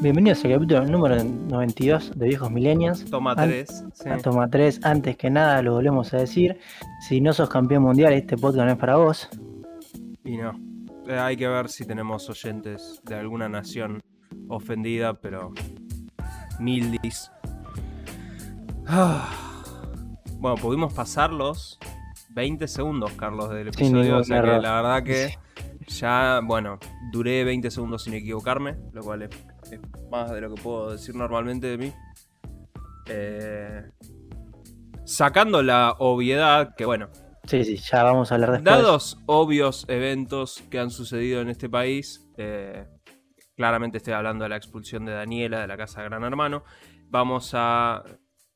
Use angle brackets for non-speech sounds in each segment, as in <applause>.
Bienvenidos al capítulo número 92 de Viejos Millennials. Toma An- 3. A Toma 3, antes que nada lo volvemos a decir. Si no sos campeón mundial, este podcast no es para vos. Y no. Eh, hay que ver si tenemos oyentes de alguna nación ofendida, pero. Mildis. Ah. Bueno, pudimos pasar los 20 segundos, Carlos, del episodio. o sea que la verdad que <laughs> ya, bueno, duré 20 segundos sin equivocarme, lo cual es, es más de lo que puedo decir normalmente de mí. Eh, sacando la obviedad, que bueno, Sí, sí, ya vamos a hablar después. Dados obvios eventos que han sucedido en este país, eh, claramente estoy hablando de la expulsión de Daniela de la casa Gran Hermano, vamos a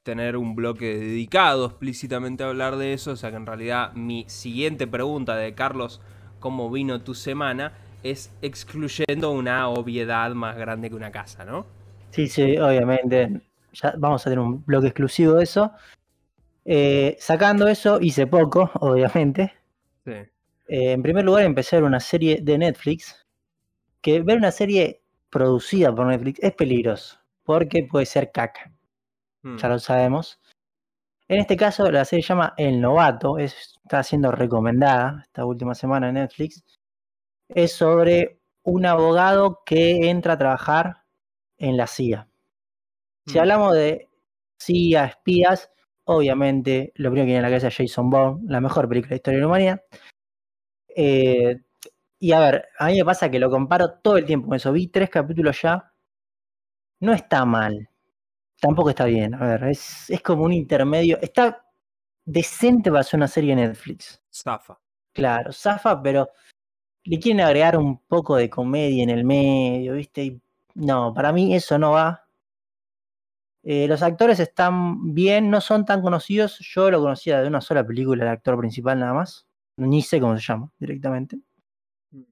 tener un bloque dedicado explícitamente a hablar de eso, o sea que en realidad mi siguiente pregunta de Carlos, ¿cómo vino tu semana? es excluyendo una obviedad más grande que una casa, ¿no? Sí, sí, obviamente. Ya vamos a tener un bloque exclusivo de eso. Eh, sacando eso, hice poco, <laughs> obviamente. Sí. Eh, en primer lugar, empecé a ver una serie de Netflix. Que ver una serie producida por Netflix es peligroso. Porque puede ser caca. Ya lo sabemos. En este caso, la serie se llama El Novato, es- está siendo recomendada esta última semana en Netflix. Es sobre un abogado que entra a trabajar en la CIA. Si Mm. hablamos de CIA, espías, obviamente lo primero que viene a la cabeza es Jason Bourne, la mejor película de la historia de la humanidad. Eh, y a ver, a mí me pasa que lo comparo todo el tiempo con eso. Vi tres capítulos ya. No está mal. Tampoco está bien. A ver, es, es como un intermedio. Está decente para ser una serie de Netflix. Zafa. Claro, zafa, pero le quieren agregar un poco de comedia en el medio, ¿viste? Y no, para mí eso no va. Eh, los actores están bien, no son tan conocidos. Yo lo conocía de una sola película, el actor principal nada más. Ni sé cómo se llama directamente. Mm.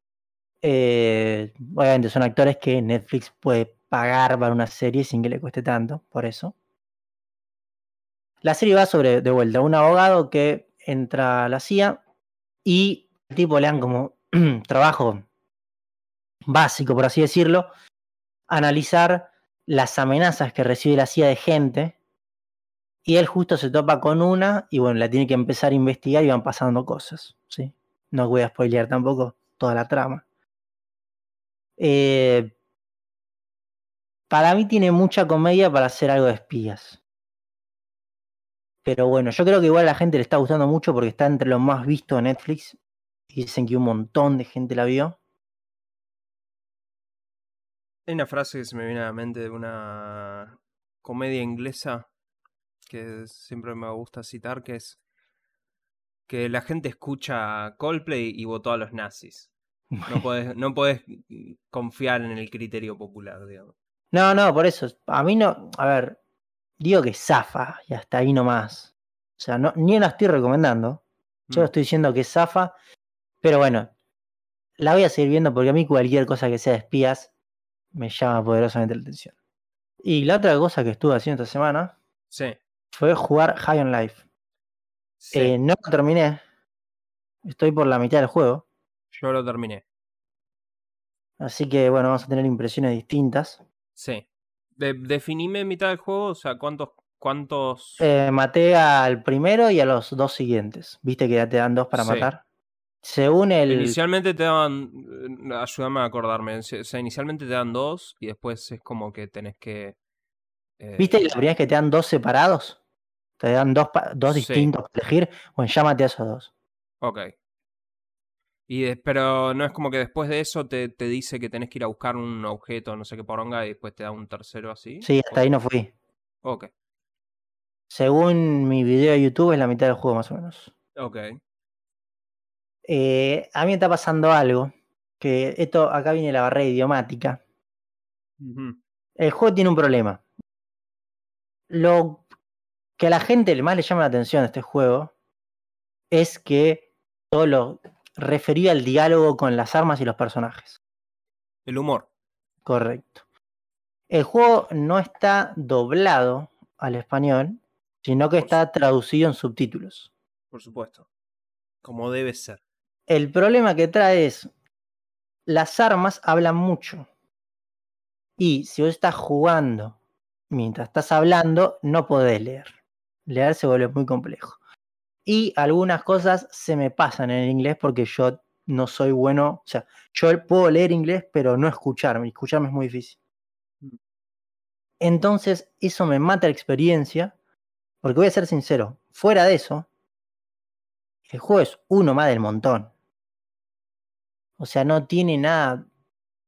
Eh, obviamente son actores que Netflix puede pagar para una serie sin que le cueste tanto, por eso. La serie va sobre, de vuelta, un abogado que entra a la CIA y el tipo le dan como <clears throat> trabajo básico, por así decirlo, analizar las amenazas que recibe la CIA de gente. Y él justo se topa con una y bueno, la tiene que empezar a investigar y van pasando cosas. ¿sí? No voy a spoilear tampoco toda la trama. Eh, para mí tiene mucha comedia para hacer algo de espías. Pero bueno, yo creo que igual a la gente le está gustando mucho porque está entre lo más visto de Netflix. Y dicen que un montón de gente la vio. Hay una frase que se me viene a la mente de una comedia inglesa que siempre me gusta citar, que es que la gente escucha Coldplay y votó a los nazis. No <laughs> puedes, no puedes confiar en el criterio popular, digamos. No, no, por eso. A mí no. A ver, digo que zafa y hasta ahí nomás. O sea, no, ni la estoy recomendando. Yo Mm. estoy diciendo que zafa. Pero bueno, la voy a seguir viendo porque a mí cualquier cosa que sea de espías me llama poderosamente la atención. Y la otra cosa que estuve haciendo esta semana Sí, fue jugar High on Life. sí, Eh, no lo terminé. Estoy por la mitad del juego. yo lo terminé. Así que bueno, vamos a tener impresiones distintas. Sí. De- definime mitad del juego, o sea, cuántos... cuántos... Eh, maté al primero y a los dos siguientes. Viste que ya te dan dos para Sí. matar. Según el. Inicialmente te daban... eh, Ayúdame a acordarme. O sea, inicialmente te dan dos y después es como que tenés que... eh, ¿Viste que la primera vez que te dan dos separados? Te dan dos, dos Sí. distintos para elegir. Bueno, maté a esos dos. Ok. Y de- pero no es como que después de eso te, te dice que tenés que ir a buscar un objeto, no sé qué poronga, y después te da un tercero así. Sí, hasta ahí no fui. Ok, Según mi video de YouTube es la mitad del juego más o menos. ok. Eh, a mí me está pasando algo. Que esto, acá viene la barrera idiomática. El juego tiene un problema. Lo que a la gente más le llama la atención de este juego es que todo lo referido al diálogo con las armas y los personajes. El humor. Correcto. El juego no está doblado al español, sino que Por está traducido en subtítulos. Por supuesto. Como debe ser. El problema que trae es las armas hablan mucho. Y si vos estás jugando mientras estás hablando, no podés leer. Leer se vuelve muy complejo. Y algunas cosas se me pasan en el inglés porque yo no soy bueno. O sea, yo puedo leer inglés, pero no escucharme. Escucharme es muy difícil. Mm. Entonces, eso me mata la experiencia. Porque voy a ser sincero, fuera de eso, el juego es uno más del montón. O sea, no tiene nada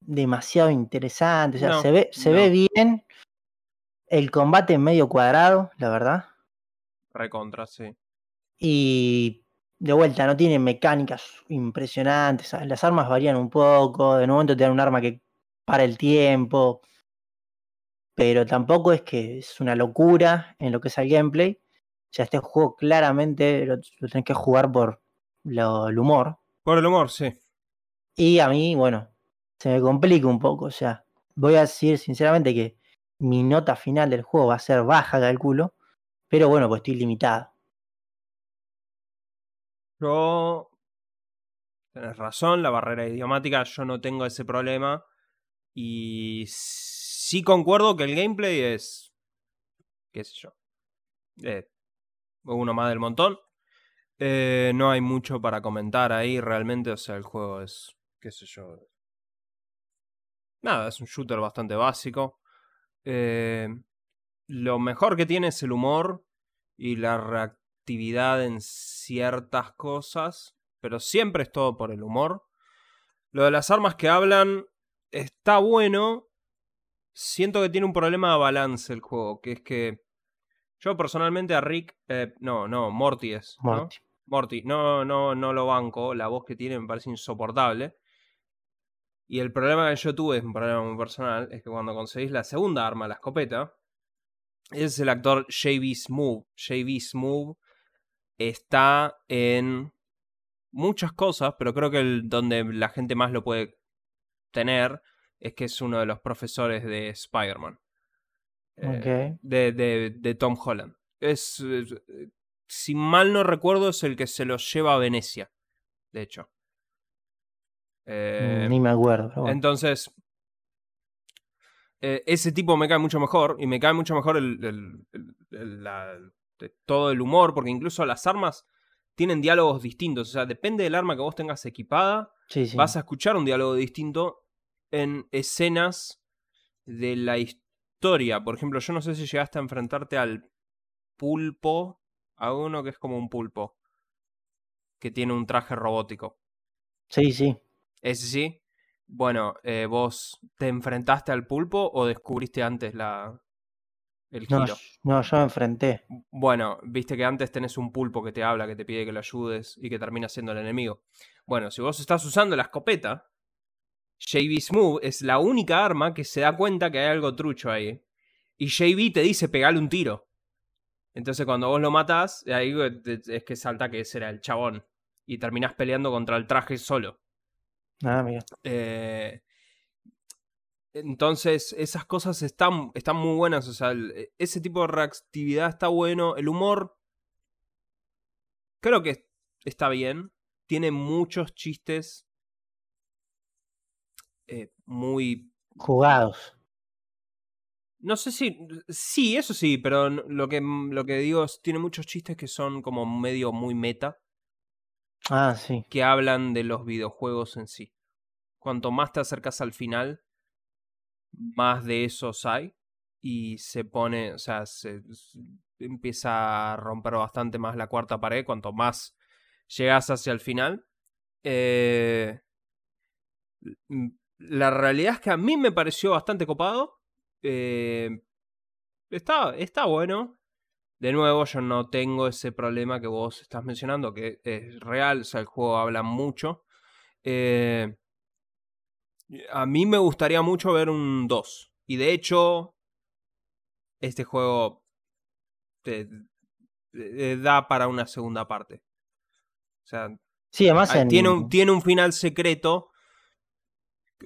demasiado interesante. O sea, se, ve, se ve bien. El combate medio cuadrado, la verdad. Recontra, sí. Y de vuelta, no tiene mecánicas impresionantes. Las armas varían un poco. De momento te dan un arma que para el tiempo. Pero tampoco es que es una locura en lo que es el gameplay. O sea, este juego claramente lo, tenés que jugar por el humor. Por el humor, sí. Y a mí, bueno, se me complica un poco. O sea, voy a decir sinceramente que mi nota final del juego va a ser baja, calculo. Pero bueno, pues estoy limitado. Tienes razón, la barrera idiomática, yo no tengo ese problema. Y sí concuerdo que el gameplay es. qué sé yo. Eh, uno más del montón. Eh, no hay mucho para comentar ahí realmente, o sea, el juego es. qué sé yo. Nada, es un shooter bastante básico. Eh, lo mejor que tiene es el humor y la reactividad en ciertas cosas, pero siempre es todo por el humor. Lo de las armas que hablan está bueno. Siento que tiene un problema de balance el juego, que es que yo personalmente a Rick, eh, no, no, Morty es. Morty. Morty, no, no, no lo banco, la voz que tiene me parece insoportable. Y el problema que yo tuve, es un problema muy personal, es que cuando conseguís la segunda arma, la escopeta, es el actor JB Smoove. JB Smoove está en muchas cosas, pero creo que el, donde la gente más lo puede tener es que es uno de los profesores de Spider-Man. Eh, de, de, Tom Holland. Es, si mal no recuerdo, es el que se los lleva a Venecia, de hecho. Eh, Ni me acuerdo. Entonces, eh, ese tipo me cae mucho mejor y me cae mucho mejor el, todo el humor, porque incluso las armas tienen diálogos distintos. O sea, depende del arma que vos tengas equipada, vas a escuchar un diálogo distinto en escenas de la historia. Por ejemplo, yo no sé si llegaste a enfrentarte al pulpo, a uno que es como un pulpo, que tiene un traje robótico. Sí, sí. Ese sí. Bueno, eh, ¿vos te enfrentaste al pulpo o descubriste antes la, el giro? No, yo me enfrenté. Bueno, viste que antes tenés un pulpo que te habla, que te pide que lo ayudes y que termina siendo el enemigo. Bueno, si vos estás usando la escopeta, JB Smooth es la única arma que se da cuenta que hay algo trucho ahí. Y JB te dice pegale un tiro. Entonces cuando vos lo matás, ahí es que salta que ese era el chabón. Y terminás peleando contra el traje solo. Ah, mira. Eh, entonces, esas cosas están, están muy buenas. O sea, e, ese tipo de reactividad está bueno. El humor. Creo que está bien. Tiene muchos chistes. Eh, muy. Jugados. No sé si. Sí, eso sí, pero lo que, lo que digo es. Tiene muchos chistes que son como medio muy meta. Ah, sí. Que hablan de los videojuegos en sí. Cuanto más te acercas al final, más de esos hay. Y se pone, o sea, se, empieza a romper bastante más la cuarta pared cuanto más llegas hacia el final. Eh, la realidad es que a mí me pareció bastante copado. Eh, está, está bueno. De nuevo, yo no tengo ese problema que vos estás mencionando, que es real, o sea, el juego habla mucho. Eh, a mí me gustaría mucho ver un 2. Y de hecho, este juego te, da para una segunda parte. O sea, sí, además tiene, un, tiene un final secreto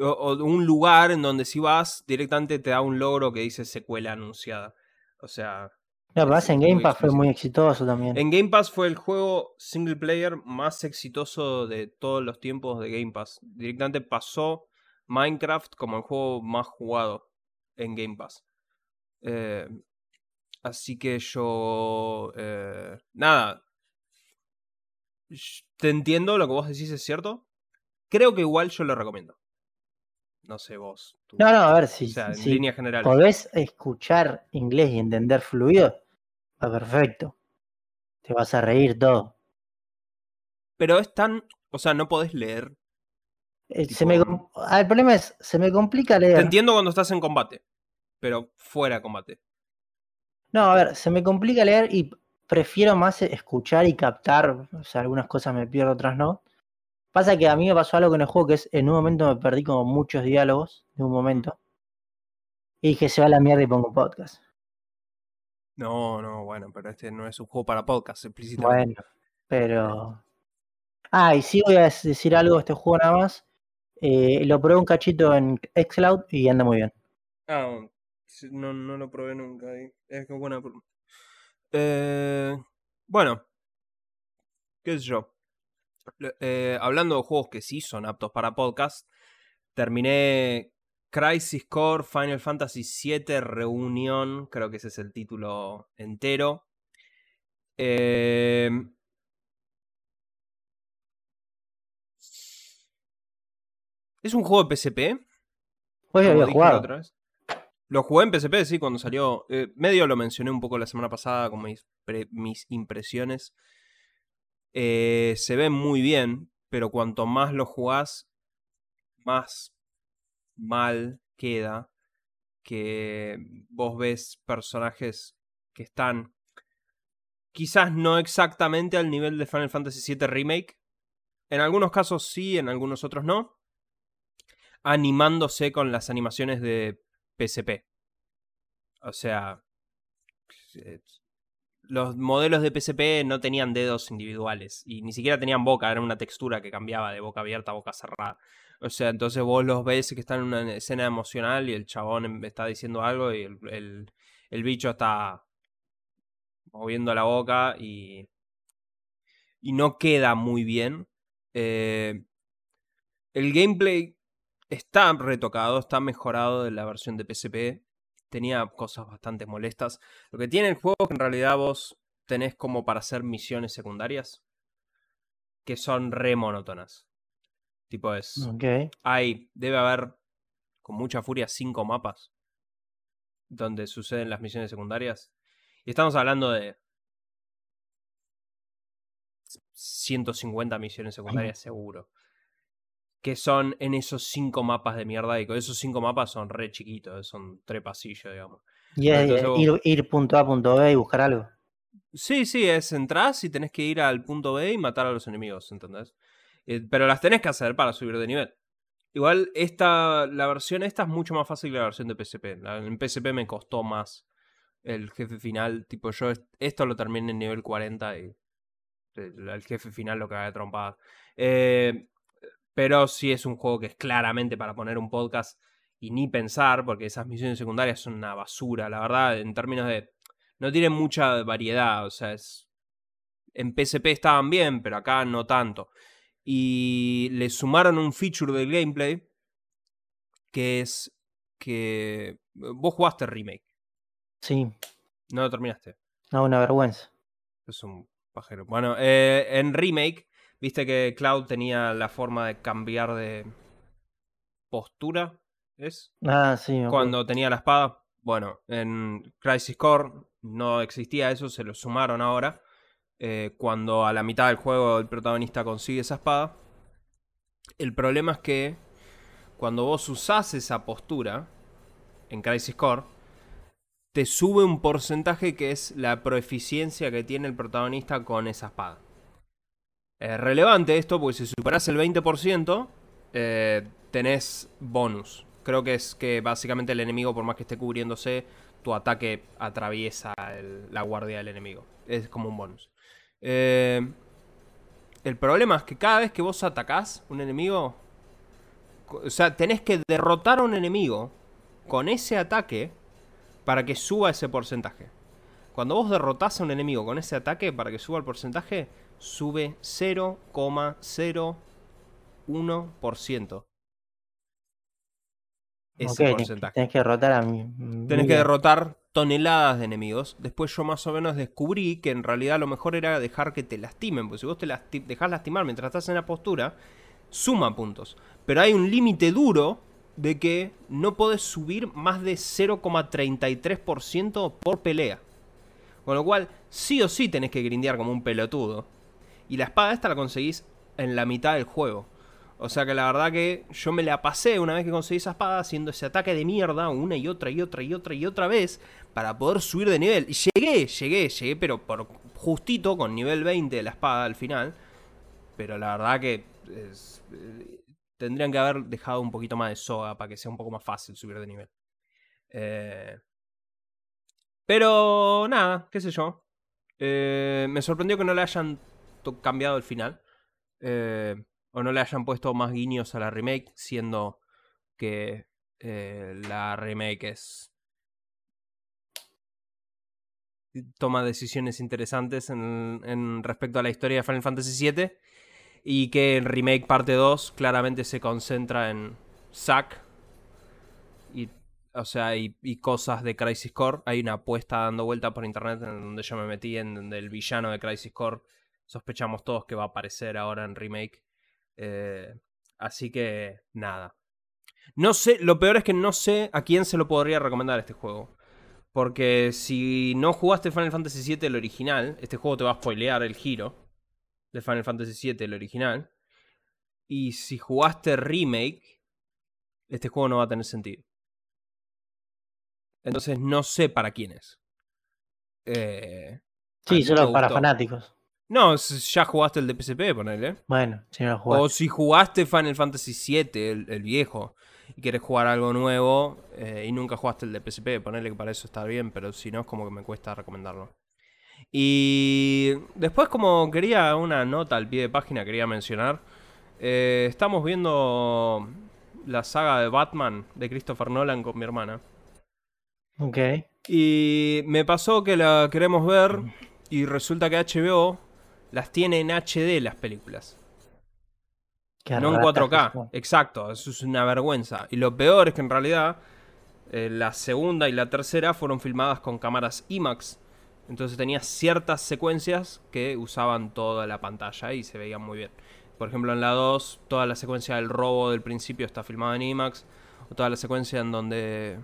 o, un lugar en donde si vas directamente te da un logro que dice secuela anunciada. O sea, No, además en Game Pass fue muy exitoso también. En Game Pass fue el juego single player más exitoso de todos los tiempos de Game Pass. Directamente pasó Minecraft como el juego más jugado en Game Pass. Eh, así que yo... eh, nada. Te entiendo lo que vos decís, es cierto. Creo que igual yo lo recomiendo. No sé vos. tú. No, no, a ver o si, sea, en si líneas generales. podés escuchar inglés y entender fluido, va perfecto. Te vas a reír todo. Pero es tan... O sea, no podés leer. Eh, Tipo, se me, com- ah, el problema es, se me complica leer. Te entiendo cuando estás en combate. Pero fuera de combate. No, a ver, se me complica leer y prefiero más escuchar y captar. O sea, algunas cosas me pierdo, otras no. Pasa que a mí me pasó algo con el juego que es, en un momento me perdí como muchos diálogos, de un momento. Y dije, se va a la mierda y pongo podcast. No, no, bueno, pero este no es un juego para podcast, explícitamente. Bueno, pero... Ah, y sí voy a decir algo de este juego nada más. Eh, lo probé un cachito en Xcloud y anda muy bien. Ah, no, no lo probé nunca. Es que buena. Eh, bueno, qué sé yo. Eh, hablando de juegos que sí son aptos para podcast, terminé Crisis Core Final Fantasy VII Reunión, creo que ese es el título entero. Eh, es un juego de PSP. Como había jugado. otra vez. Lo jugué en PSP, sí, cuando salió. Eh, medio lo mencioné un poco la semana pasada con mis, pre- mis impresiones. Eh, se ve muy bien, pero cuanto más lo jugás, más mal queda. Que vos ves personajes que están quizás no exactamente al nivel de Final Fantasy VII Remake. En algunos casos sí, en algunos otros no. Animándose con las animaciones de PSP. O sea, eh, los modelos de PSP no tenían dedos individuales y ni siquiera tenían boca, era una textura que cambiaba de boca abierta a boca cerrada. O sea, entonces vos los ves que están en una escena emocional y el chabón em- está diciendo algo y el, el- bicho está moviendo la boca y, y no queda muy bien. Eh, el gameplay está retocado, está mejorado de la versión de PSP. Tenía cosas bastante molestas. Lo que tiene el juego es que en realidad vos tenés como para hacer misiones secundarias que son re monótonas. Tipo es... Hay, debe haber con mucha furia cinco mapas donde suceden las misiones secundarias. Y estamos hablando de 150 misiones secundarias seguro. Que son en esos cinco mapas de mierda. Y con esos cinco mapas son re chiquitos, son tres pasillos, digamos. Y es Entonces vos- ir, punto A, punto B y buscar algo. Sí, sí, es entras y tenés que ir al punto B y matar a los enemigos, ¿entendés? Eh, pero las tenés que hacer para subir de nivel. Igual, esta, la versión esta es mucho más fácil que la versión de PSP. En PSP me costó más el jefe final. Tipo, yo est- esto lo terminé en nivel 40 y el, jefe final lo que de trompada. Eh, pero sí es un juego que es claramente para poner un podcast y ni pensar, porque esas misiones secundarias son una basura, la verdad, en términos de... No tienen mucha variedad, o sea, es... En PSP estaban bien, pero acá no tanto. Y le sumaron un feature del gameplay que es que... Vos jugaste remake, Sí, no lo terminaste. no, una vergüenza. Es un pajero. Bueno, eh, en Remake, viste que Cloud tenía la forma de cambiar de postura, ¿es? Ah, sí. Cuando tenía la espada. Bueno, en Crisis Core no existía eso, se lo sumaron ahora. Eh, cuando a la mitad del juego el protagonista consigue esa espada. El problema es que cuando vos usás esa postura en Crisis Core, te sube un porcentaje que es la proeficiencia que tiene el protagonista con esa espada. Es relevante esto porque si superás el 20%, eh, tenés bonus. Creo que es que básicamente el enemigo, por más que esté cubriéndose, tu ataque atraviesa la guardia del enemigo. Es como un bonus. Eh, el problema es que cada vez que vos atacás un enemigo, o sea, tenés que derrotar a un enemigo con ese ataque para que suba ese porcentaje. Cuando vos derrotás a un enemigo con ese ataque, para que suba el porcentaje, sube 0,01%. Ese Ok, porcentaje. Tenés que derrotar a. Tenés que derrotar toneladas de enemigos. Después yo más o menos descubrí que en realidad lo mejor era dejar que te lastimen. Porque si vos te lasti dejás lastimar mientras estás en la postura, suma puntos. Pero hay un límite duro de que no podés subir más de 0,33% por pelea. Con lo cual, sí o sí tenés que grindear como un pelotudo. Y la espada esta la conseguís en la mitad del juego. O sea que la verdad que yo me la pasé una vez que conseguí esa espada haciendo ese ataque de mierda una y otra y otra y otra y otra vez para poder subir de nivel. Y llegué, llegué, llegué, pero por justito con nivel 20 de la espada al final. Pero la verdad que es- eh, tendrían que haber dejado un poquito más de soga para que sea un poco más fácil subir de nivel. Eh, pero nada, qué sé yo. Eh, me sorprendió que no le hayan cambiado el final. Eh, o no le hayan puesto más guiños a la remake, siendo que eh, la remake es. toma decisiones interesantes en, respecto a la historia de Final Fantasy VII. Y que el remake parte 2 claramente se concentra en Zack. Y, o sea, y cosas de Crisis Core. Hay una apuesta dando vuelta por internet en donde yo me metí, en donde el villano de Crisis Core sospechamos todos que va a aparecer ahora en remake. Eh, así que nada. No sé, lo peor es que no sé a quién se lo podría recomendar este juego. Porque si no jugaste Final Fantasy VII el original, este juego te va a spoilear el giro de Final Fantasy VII el original. Y si jugaste remake, este juego no va a tener sentido. Entonces no sé para quién es. Eh, Sí, solo para fanáticos. No, ya jugaste el de PSP, ponele. Bueno, si no lo jugás. O si jugaste Final Fantasy VII, el, el viejo, y querés jugar algo nuevo, eh, y nunca jugaste el de PSP, ponele que para eso está bien, pero si no es como que me cuesta recomendarlo. Y después como quería una nota al pie de página, quería mencionar, eh, estamos viendo la saga de Batman de Christopher Nolan con mi hermana. Ok. Y me pasó que la queremos ver y resulta que HBO las tiene en HD las películas. Qué no en ratas que 4K. son. Exacto, eso es una vergüenza. Y lo peor es que en realidad eh, la segunda y la tercera fueron filmadas con cámaras IMAX. Entonces tenía ciertas secuencias que usaban toda la pantalla y se veían muy bien. Por ejemplo, en la 2, toda la secuencia del robo del principio está filmada en IMAX. O toda la secuencia en donde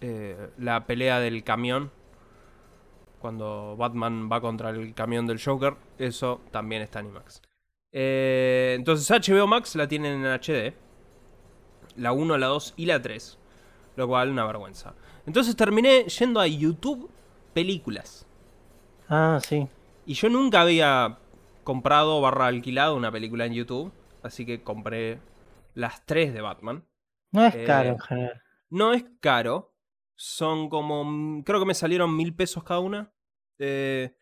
eh, la pelea del camión, cuando Batman va contra el camión del Joker, eso también está en IMAX. Eh, entonces HBO Max la tienen en HD. La 1, la 2 y la 3. Lo cual, una vergüenza. Entonces terminé yendo a YouTube películas. Ah, sí. Y yo nunca había comprado barra alquilado una película en YouTube. Así que compré las 3 de Batman. No es Eh, caro en general. No es caro. Son como. mm, Creo que me salieron mil pesos cada una. Eh,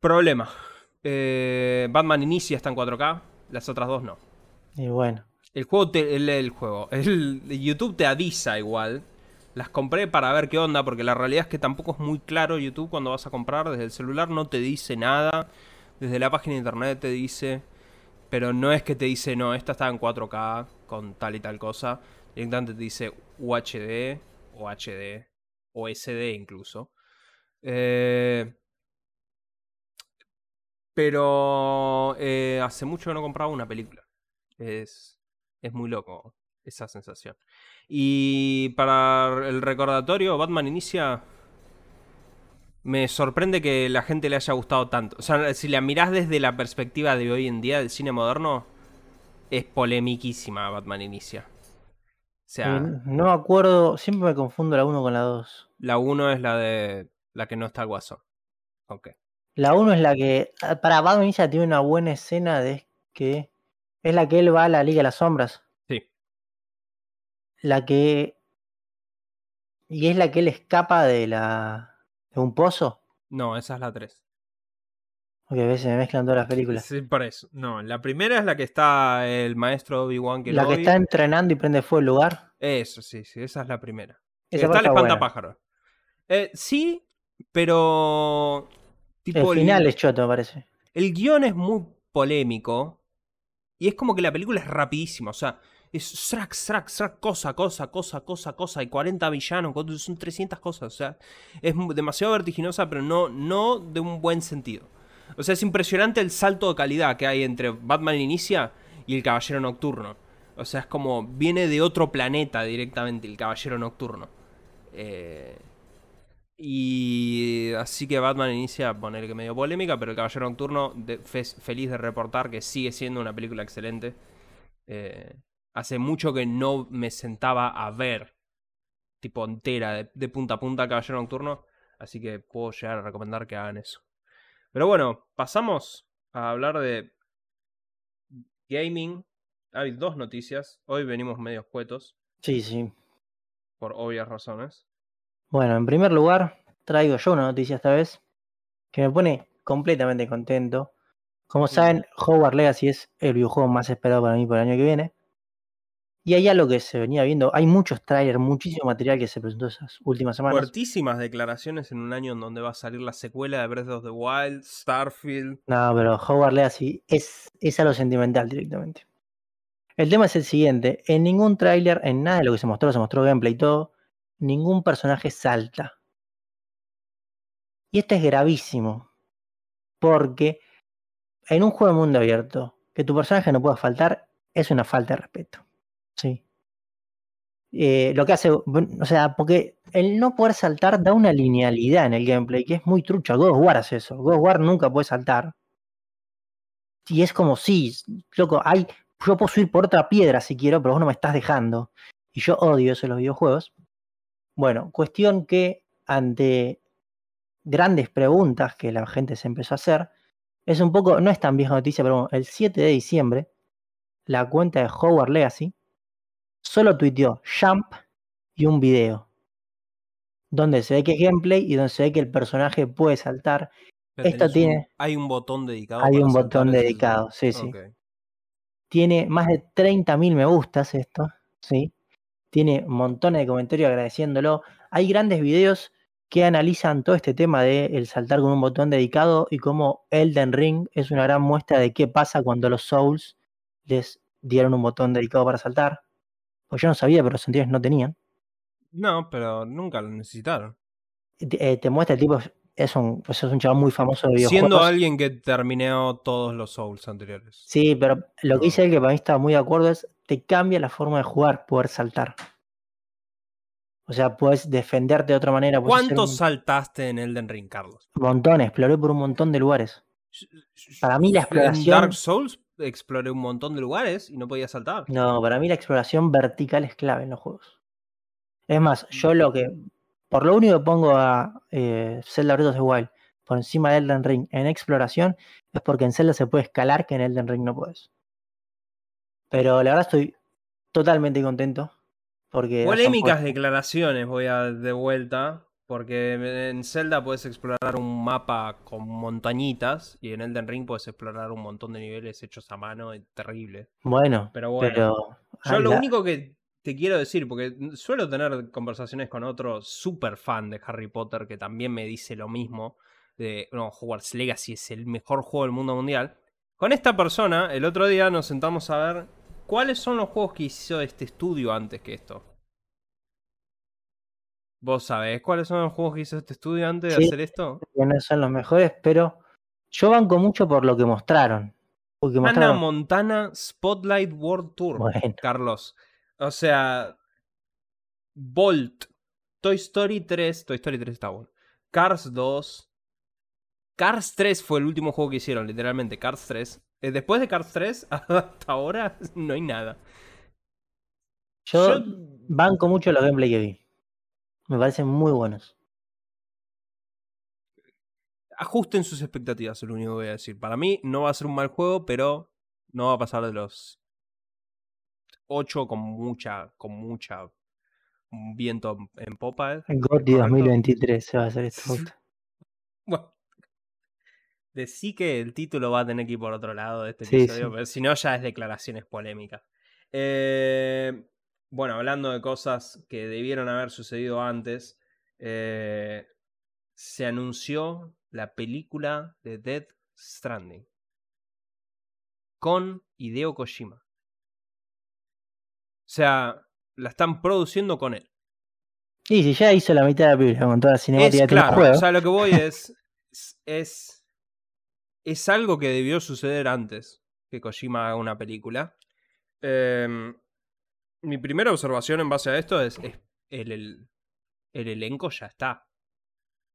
problema. Eh, Batman Inicia está en 4K. Las otras dos no. Y bueno. El juego te. El, el juego. El, YouTube te avisa igual. Las compré para ver qué onda. Porque la realidad es que tampoco es muy claro YouTube cuando vas a comprar. Desde el celular no te dice nada. Desde la página de internet te dice. Pero no es que te dice, no, esta está en 4K con tal y tal cosa. Directamente te dice UHD o HD o SD incluso. Eh, pero eh, hace mucho que no compraba una película. Es, es muy loco esa sensación. Y para el recordatorio, Batman Inicia. Me sorprende que la gente le haya gustado tanto. O sea, si la mirás desde la perspectiva de hoy en día del cine moderno, es polemiquísima Batman Inicia. O sea, Eh, no me acuerdo. Siempre me confundo la 1 con la 2. la 1 es la de la que no está el guasón. Ok. La 1 es la que. ah, Para Batman Inicia tiene una buena escena de que. Es la que él va a la Liga de las Sombras. Sí. La que. Y es la que él escapa de la. de un pozo. No, esa es la 3. Porque a veces me mezclan todas las películas. Sí, por eso. No, la primera es la que está el maestro Obi-Wan La que está entrenando y prende fuego el lugar. Eso, sí, sí, esa es la primera. Esa está el espantapájaro. Eh, sí, pero. Tipo, el final es choto, me parece. El guion es muy polémico. Y es como que la película es rapidísima. O sea, es srack, srack, srack, cosa, cosa, cosa, cosa, cosa. Y 40 villanos, son 300 cosas. O sea, es demasiado vertiginosa, pero no, no de un buen sentido. O sea, es impresionante el salto de calidad que hay entre Batman Inicia y el Caballero Nocturno. O sea, es como viene de otro planeta directamente el Caballero Nocturno. Eh, y así que Batman inicia, poner que medio polémica, pero el Caballero Nocturno, feliz de reportar que sigue siendo una película excelente. Eh, hace mucho que no me sentaba a ver, tipo entera, de, punta a punta Caballero Nocturno, así que puedo llegar a recomendar que hagan eso. Pero bueno, pasamos a hablar de gaming. Hay dos noticias. Hoy venimos medio escuetos. Sí, sí. Por obvias razones. Bueno, en primer lugar, traigo yo una noticia esta vez que me pone completamente contento. Como saben, Hogwarts Legacy es el videojuego más esperado para mí por el año que viene. Y hay algo que se venía viendo. Hay muchos trailers, muchísimo material que se presentó esas últimas semanas. Fuertísimas declaraciones en un año en donde va a salir la secuela de Breath of the Wild, Starfield. No, pero Hogwarts Legacy es, es a lo sentimental directamente. El tema es el siguiente. En ningún tráiler, en nada de lo que se mostró, se mostró gameplay y todo, ningún personaje salta. Y esto es gravísimo. Porque en un juego de mundo abierto, que tu personaje no pueda faltar, es una falta de respeto. Sí. Eh, lo que hace, o sea, porque el no poder saltar da una linealidad en el gameplay que es muy trucha. God of War hace eso. God of War nunca puede saltar. Y es como, sí, loco, hay, yo puedo subir por otra piedra si quiero, pero vos no me estás dejando. Y yo odio eso en los videojuegos. Bueno, cuestión que ante grandes preguntas que la gente se empezó a hacer, es un poco, no es tan vieja noticia, pero el 7 de diciembre, la cuenta de Howard Legacy solo tuiteó Jump y un video. Donde se ve que es gameplay y donde se ve que el personaje puede saltar. Tiene. hay un botón dedicado. Hay un botón dedicado, sí, sí. Tiene más de 30.000 me gustas esto, sí tiene montones de comentarios agradeciéndolo. Hay grandes videos que analizan todo este tema de el saltar con un botón dedicado y cómo Elden Ring es una gran muestra de qué pasa cuando los Souls les dieron un botón dedicado para saltar. Pues yo no sabía, pero los anteriores no tenían. No, pero nunca lo necesitaron. Te, eh, muestra el tipo, es un, pues es un chaval muy famoso de videojuegos. Siendo alguien que terminó todos los Souls anteriores. Sí, pero lo que dice él que para mí está muy de acuerdo es te cambia la forma de jugar poder saltar. O sea, puedes defenderte de otra manera. ¿Cuánto saltaste en Elden Ring, Carlos? Montones, exploré por un montón de lugares. Para mí la exploración... En Dark Souls exploré un montón de lugares y no podía saltar. No, para mí la exploración vertical es clave en los juegos. Es más, yo lo que... Por lo único que pongo a eh, Zelda Breath of the Wild por encima de Elden Ring en exploración es porque en Zelda se puede escalar que en Elden Ring no puedes. Pero la verdad estoy totalmente contento. Porque Polémicas declaraciones voy a de vuelta. Porque en Zelda puedes explorar un mapa con montañitas y en Elden Ring puedes explorar un montón de niveles hechos a mano, terrible. Bueno, pero bueno. yo lo único que te quiero decir, porque suelo tener conversaciones con otro super fan de Harry Potter que también me dice lo mismo, de, no, Hogwarts Legacy es el mejor juego del mundo mundial. Con esta persona, el otro día nos sentamos a ver cuáles son los juegos que hizo este estudio antes que esto. ¿Vos sabés cuáles son los juegos que hizo este estudio antes de hacer esto? no son los mejores, pero yo banco mucho por lo que mostraron. Porque mostraron... Montana Spotlight World Tour, Carlos. O sea, Bolt, Toy Story 3, Toy Story 3 está bueno. Cars 2, Cars 3 fue el último juego que hicieron, literalmente, Cars 3. Eh, después de Cars 3, <laughs> hasta ahora no hay nada. Yo, banco mucho los gameplay que vi. Me parecen muy buenos. Ajusten sus expectativas, es lo único que voy a decir. Para mí no va a ser un mal juego, pero no va a pasar de los 8 con mucha, con mucha viento en popa. ¿eh? El GOTY 2023 se va a hacer esto. <laughs> bueno, sí que el título va a tener que ir por otro lado de este episodio, pero si no ya es declaraciones polémicas. Eh, bueno, hablando de cosas que debieron haber sucedido antes, eh, se anunció la película de Death Stranding con Hideo Kojima. O sea, la están produciendo con él. Y si ya hizo la mitad de la película con toda la cinemática Es claro, juego. o sea, lo que voy es, <laughs> es, es. es algo que debió suceder antes que Kojima haga una película. Em, mi primera observación en base a esto es, es el, el, el elenco ya está.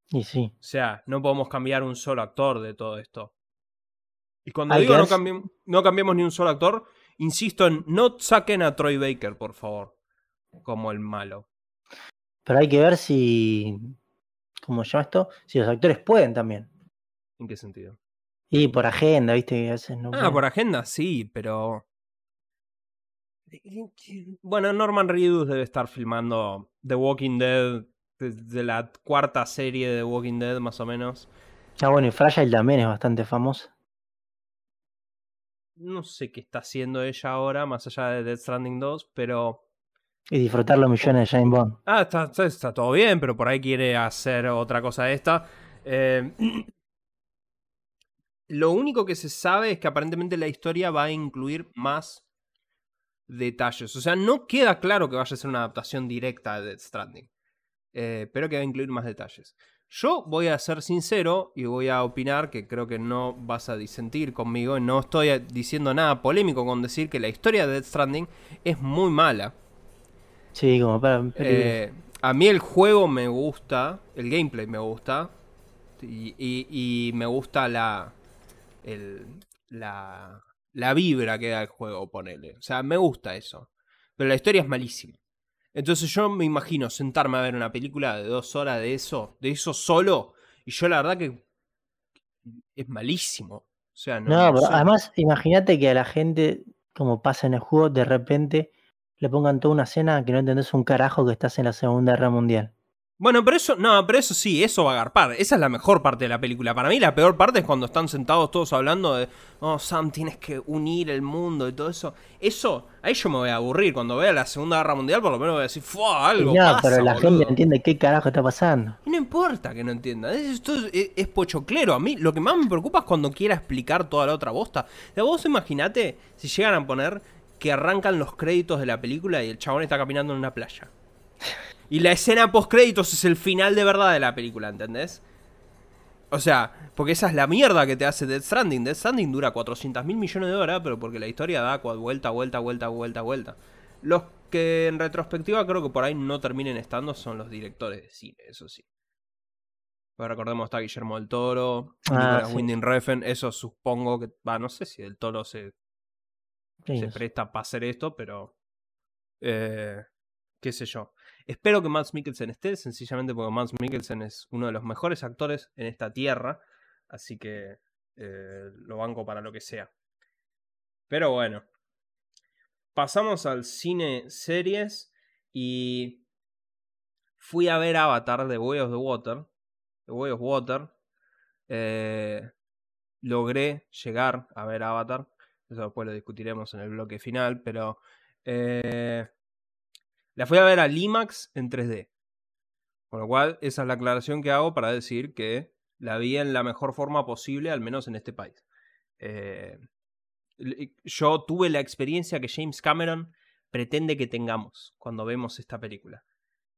Y sí. O sea, no podemos cambiar un solo actor de todo esto. Y cuando digo no, cambiemos, no cambiemos ni un solo actor, insisto en no saquen a Troy Baker, por favor, como el malo. Pero hay que ver si. ¿Cómo se llama esto? Si los actores pueden también. ¿En qué sentido? Y por agenda, viste que a veces no. Ah, pueden. por agenda sí, pero. Bueno, Norman Reedus debe estar filmando The Walking Dead desde la cuarta serie de The Walking Dead, más o menos. Ah, bueno, y Fragile también es bastante famosa. No sé qué está haciendo ella ahora, más allá de Death Stranding 2, pero. Y disfrutar los millones de James Bond. Ah, está, está, está todo bien, pero por ahí quiere hacer otra cosa de esta. Eh, <clears throat> lo único que se sabe es que aparentemente la historia va a incluir más detalles. O sea, no queda claro que vaya a ser una adaptación directa de Death Stranding. eh, pero que va a incluir más detalles. Yo voy a ser sincero y voy a opinar que creo que no vas a disentir conmigo. No estoy diciendo nada polémico con decir que la historia de Death Stranding es muy mala. Sí, como para. Eh, a mí el juego me gusta, el gameplay me gusta. Y, y- y me gusta la, el- la. La vibra que da el juego, ponele. O sea, me gusta eso. Pero la historia es malísima. Entonces yo me imagino sentarme a ver una película de dos horas de eso, de eso solo. Y yo la verdad que es malísimo. O sea, no. no, no pero además, imagínate que a la gente, como pasa en el juego, de repente le pongan toda una escena que no entendés un carajo que estás en la Segunda Guerra Mundial. Bueno, pero eso, no, pero eso sí, eso va a agarpar. Esa es la mejor parte de la película. Para mí la peor parte es cuando están sentados todos hablando de, oh, Sam, tienes que unir el mundo y todo eso. Eso, ahí yo me voy a aburrir. Cuando vea la Segunda Guerra Mundial, por lo menos voy a decir, ¡fua! Y Algo no, pasa, pero la boludo". gente no entiende qué carajo está pasando. Y no importa que no entienda. Esto es, es- es pochoclero. A mí lo que más me preocupa es cuando quiera explicar toda la otra bosta. De vos imaginate si llegan a poner que arrancan los créditos de la película y el chabón está caminando en una playa. <laughs> Y la escena post créditos es el final de verdad de la película, ¿entendés? O sea, porque esa es la mierda que te hace Death Stranding. Death Stranding dura 400 mil millones de horas, pero porque la historia da vuelta, vuelta, vuelta, vuelta, vuelta. Los que en retrospectiva creo que por ahí no terminen estando son los directores de cine, eso sí. Pero recordemos está Guillermo del Toro, Ah, sí. Winding Refn, eso supongo que, va, no sé si del Toro se, se presta para hacer esto, pero eh, qué sé yo. Espero que Mads Mikkelsen esté, sencillamente porque Mads Mikkelsen es uno de los mejores actores en esta tierra, así que eh, lo banco para lo que sea. Pero bueno, pasamos al cine series y fui a ver Avatar de Way of the Water, The Way of Water. Eh, logré llegar a ver Avatar. Eso después lo discutiremos en el bloque final, pero eh, la fui a ver al IMAX en 3D. Con lo cual, esa es la aclaración que hago para decir que la vi en la mejor forma posible, al menos en este país. Eh, yo tuve la experiencia que James Cameron pretende que tengamos cuando vemos esta película.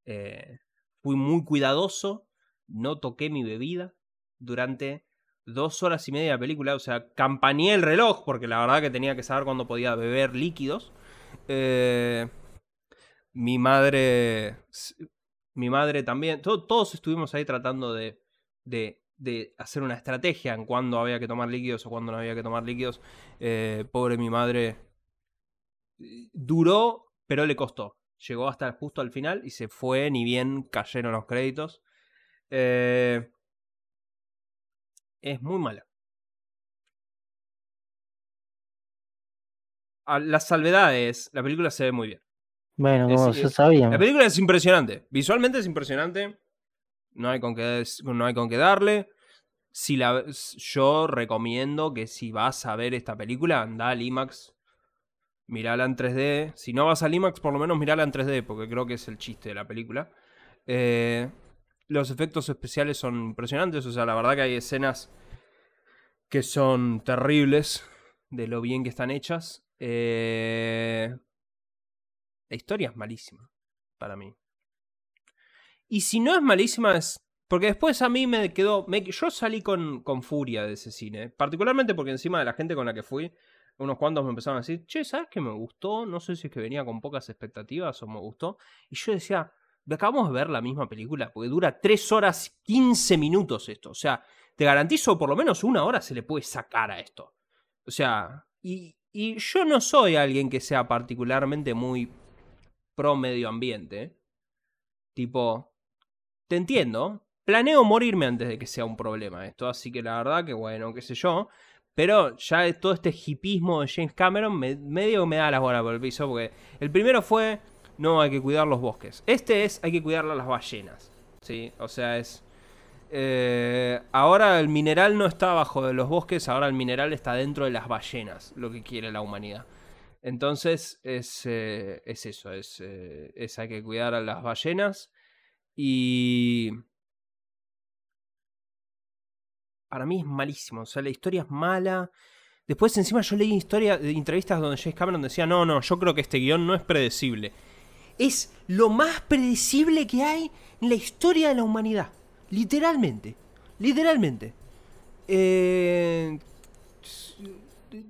Eh, fui muy cuidadoso, no toqué mi bebida durante dos horas y media de película. O sea, campaneé el reloj porque la verdad que tenía que saber cuándo podía beber líquidos. Eh, mi madre. Mi madre también. to- todos estuvimos ahí tratando de, hacer una estrategia en cuándo había que tomar líquidos o cuándo no había que tomar líquidos. Eh, pobre mi madre. eh, Duró, pero le costó. Llegó hasta justo al final y se fue, ni bien cayeron los créditos. Eh, es muy mala. A las salvedades, la película se ve muy bien. Bueno, como es- ya sabíamos. La película es impresionante. Visualmente es impresionante. No hay con qué, no hay con qué darle. Si la, yo recomiendo que si vas a ver esta película, anda al IMAX. Mirala en 3D. Si no vas al IMAX, por lo menos mirala en 3D, porque creo que es el chiste de la película. Eh, Los efectos especiales son impresionantes, o sea, la verdad que hay escenas que son terribles de lo bien que están hechas. Eh, la historia es malísima para mí. Y si no es malísima, es. Porque después a mí me quedó. yo salí con, con furia de ese cine. Particularmente porque encima de la gente con la que fui, unos cuantos me empezaron a decir, che, ¿sabes qué me gustó? No sé si es que venía con pocas expectativas o me gustó. Y yo decía, acabamos de ver la misma película, porque dura 3 horas 15 minutos esto. O sea, te garantizo por lo menos una hora se le puede sacar a esto. O sea, y, y yo no soy alguien que sea particularmente muy pro medio ambiente. Tipo, te entiendo. Planeo morirme antes de que sea un problema esto, así que la verdad que bueno, qué sé yo. Pero ya todo este hipismo de James Cameron me, medio me da las bolas por el piso. Porque el primero fue, no, hay que cuidar los bosques. Este es, hay que cuidar las ballenas. ¿Sí? O sea, es... Eh, ahora el mineral no está bajo de los bosques, ahora el mineral está dentro de las ballenas, lo que quiere la humanidad. Entonces es, eh, es eso, es, eh, hay que cuidar a las ballenas y para mí es malísimo. O sea, la historia es mala. Después, encima, yo leí historia, entrevistas donde James Cameron decía: No, no, yo creo que este guion no es predecible. Es lo más predecible que hay en la historia de la humanidad. Literalmente. Literalmente. Eh,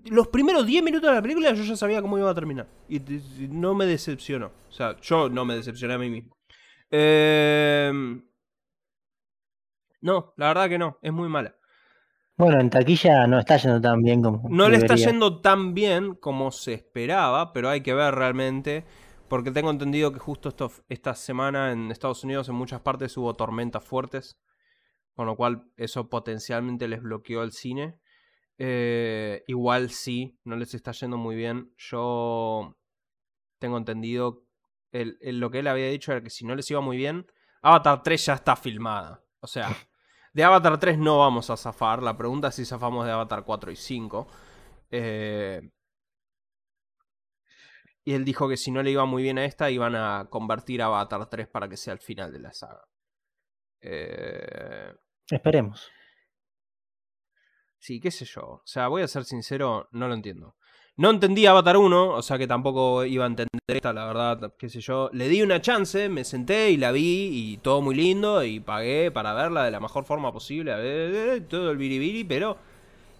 los primeros 10 minutos de la película yo ya sabía cómo iba a terminar. Y no me decepcionó. O sea, yo no me decepcioné a mí mismo. Eh, no, la verdad que no. Es muy mala. Bueno, en taquilla no está yendo tan bien como. No le está yendo tan bien como se esperaba, pero hay que ver realmente. Porque tengo entendido que justo esto, esta semana en Estados Unidos en muchas partes hubo tormentas fuertes. Con lo cual eso potencialmente les bloqueó el cine. Eh, igual sí, no les está yendo muy bien. Yo tengo entendido. lo que él había dicho era que si no les iba muy bien, Avatar 3 ya está filmada. O sea. <laughs> De Avatar 3 no vamos a zafar. La pregunta es si zafamos de Avatar 4 y 5. Eh, y él dijo que si no le iba muy bien a esta, iban a convertir a Avatar 3 para que sea el final de la saga. Eh, Esperemos. Sí, qué sé yo. O sea, voy a ser sincero, no lo entiendo. No entendí Avatar 1, o sea que tampoco iba a entender esta, la verdad, qué sé yo. Le di una chance, me senté y la vi y todo muy lindo y pagué para verla de la mejor forma posible, todo el biribiri, pero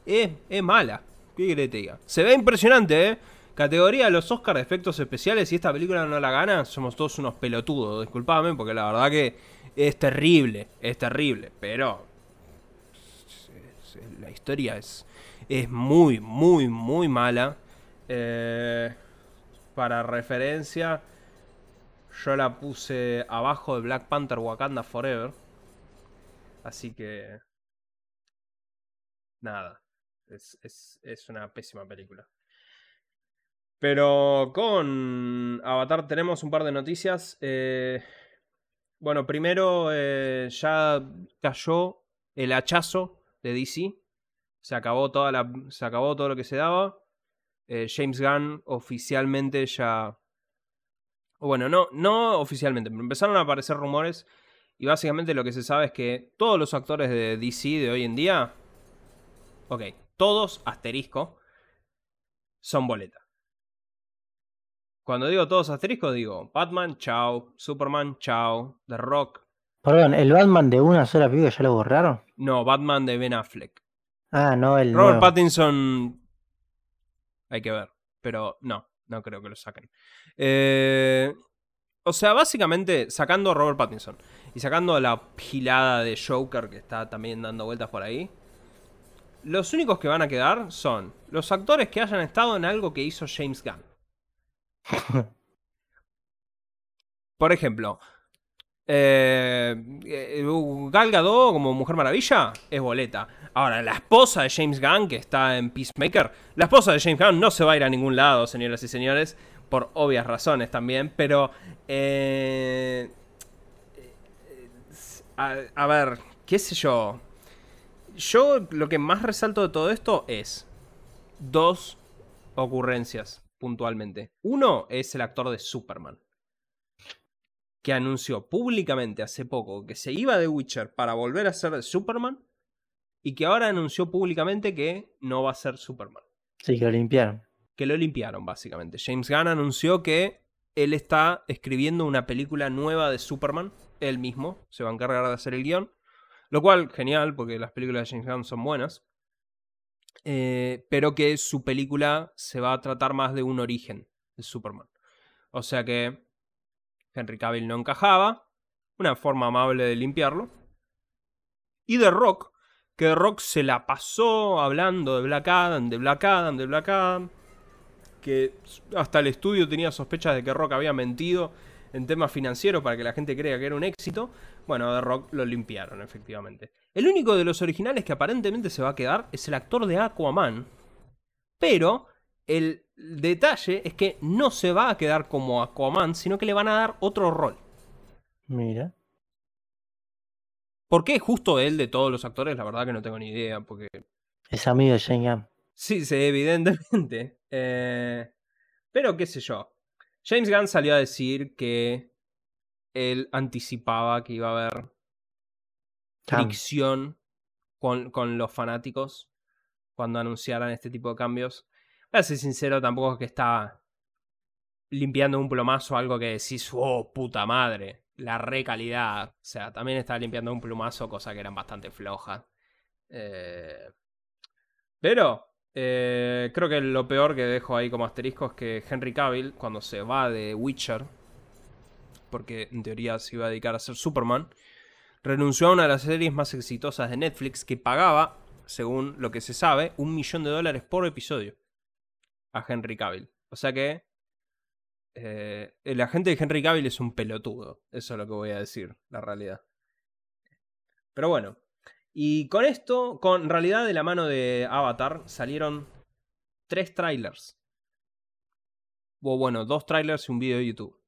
es, es mala. ¿Qué querés que te diga? Se ve impresionante, ¿eh? Categoría de los Oscars de efectos especiales, si esta película no la gana, somos todos unos pelotudos, disculpame, porque la verdad que es terrible, es terrible, pero la historia es, es muy, muy, muy mala. Eh, para referencia, yo la puse abajo de Black Panther Wakanda Forever. Así que... Nada. Es, es, una pésima película. Pero con Avatar tenemos un par de noticias. Eh, bueno, primero eh, ya cayó el hachazo de DC. Se acabó, toda la, se acabó todo lo que se daba. Eh, James Gunn oficialmente ya... Bueno, no, no oficialmente, pero empezaron a aparecer rumores y básicamente lo que se sabe es que todos los actores de DC de hoy en día, ok, todos asterisco, son boleta. Cuando digo todos asterisco, digo Batman, chao, Superman, chao, The Rock. Perdón, ¿el Batman de una sola película ya lo borraron? No, Batman de Ben Affleck. Ah, no, el. Robert Pattinson hay que ver. Pero no, no creo que lo saquen. Eh, o sea, básicamente sacando a Robert Pattinson y sacando a la gilada de Joker que está también dando vueltas por ahí. Los únicos que van a quedar son los actores que hayan estado en algo que hizo James Gunn. <laughs> Por ejemplo, eh, eh, Gal Gadot como Mujer Maravilla es boleta. Ahora, la esposa de James Gunn, que está en Peacemaker, la esposa de James Gunn no se va a ir a ningún lado, señoras y señores, por obvias razones también, pero... Eh, a, ver, qué sé yo. Yo lo que más resalto de todo esto es dos ocurrencias puntualmente. Uno es el actor de Superman. Que anunció públicamente hace poco que se iba de Witcher para volver a ser Superman y que ahora anunció públicamente que no va a ser Superman. Sí, que lo limpiaron. Que lo limpiaron, básicamente. James Gunn anunció que él está escribiendo una película nueva de Superman, él mismo, se va a encargar de hacer el guion. Lo cual, genial, porque las películas de James Gunn son buenas. Eh, pero que su película se va a tratar más de un origen de Superman. O sea que Henry Cavill no encajaba, una forma amable de limpiarlo. Y The Rock, que The Rock se la pasó hablando de Black Adam, de Black Adam, de Black Adam, que hasta el estudio tenía sospechas de que Rock había mentido en temas financieros para que la gente crea que era un éxito. Bueno, The Rock lo limpiaron, efectivamente. El único de los originales que aparentemente se va a quedar es el actor de Aquaman. Pero el detalle es que no se va a quedar como Aquaman, sino que le van a dar otro rol. Mira. ¿Por qué justo él de todos los actores? La verdad que no tengo ni idea, porque... Es amigo de Shane Gunn. Sí, sí, evidentemente. <laughs> Eh, pero qué sé yo. James Gunn salió a decir que él anticipaba que iba a haber fricción con, con, los fanáticos cuando anunciaran este tipo de cambios. Voy a ser sincero, tampoco es que está limpiando un plumazo algo que decís, oh, puta madre, la recalidad. O sea, también está limpiando un plumazo, cosa que eran bastante flojas. Eh... Pero eh, creo que lo peor que dejo ahí como asterisco es que Henry Cavill, cuando se va de Witcher, porque en teoría se iba a dedicar a ser Superman, renunció a una de las series más exitosas de Netflix que pagaba, según lo que se sabe, un millón de dólares por episodio a Henry Cavill. O sea que eh, el agente de Henry Cavill es un pelotudo. Eso es lo que voy a decir, la realidad. Pero bueno, y con esto, con realidad de la mano de Avatar, salieron tres trailers. O bueno, dos trailers y un video de YouTube.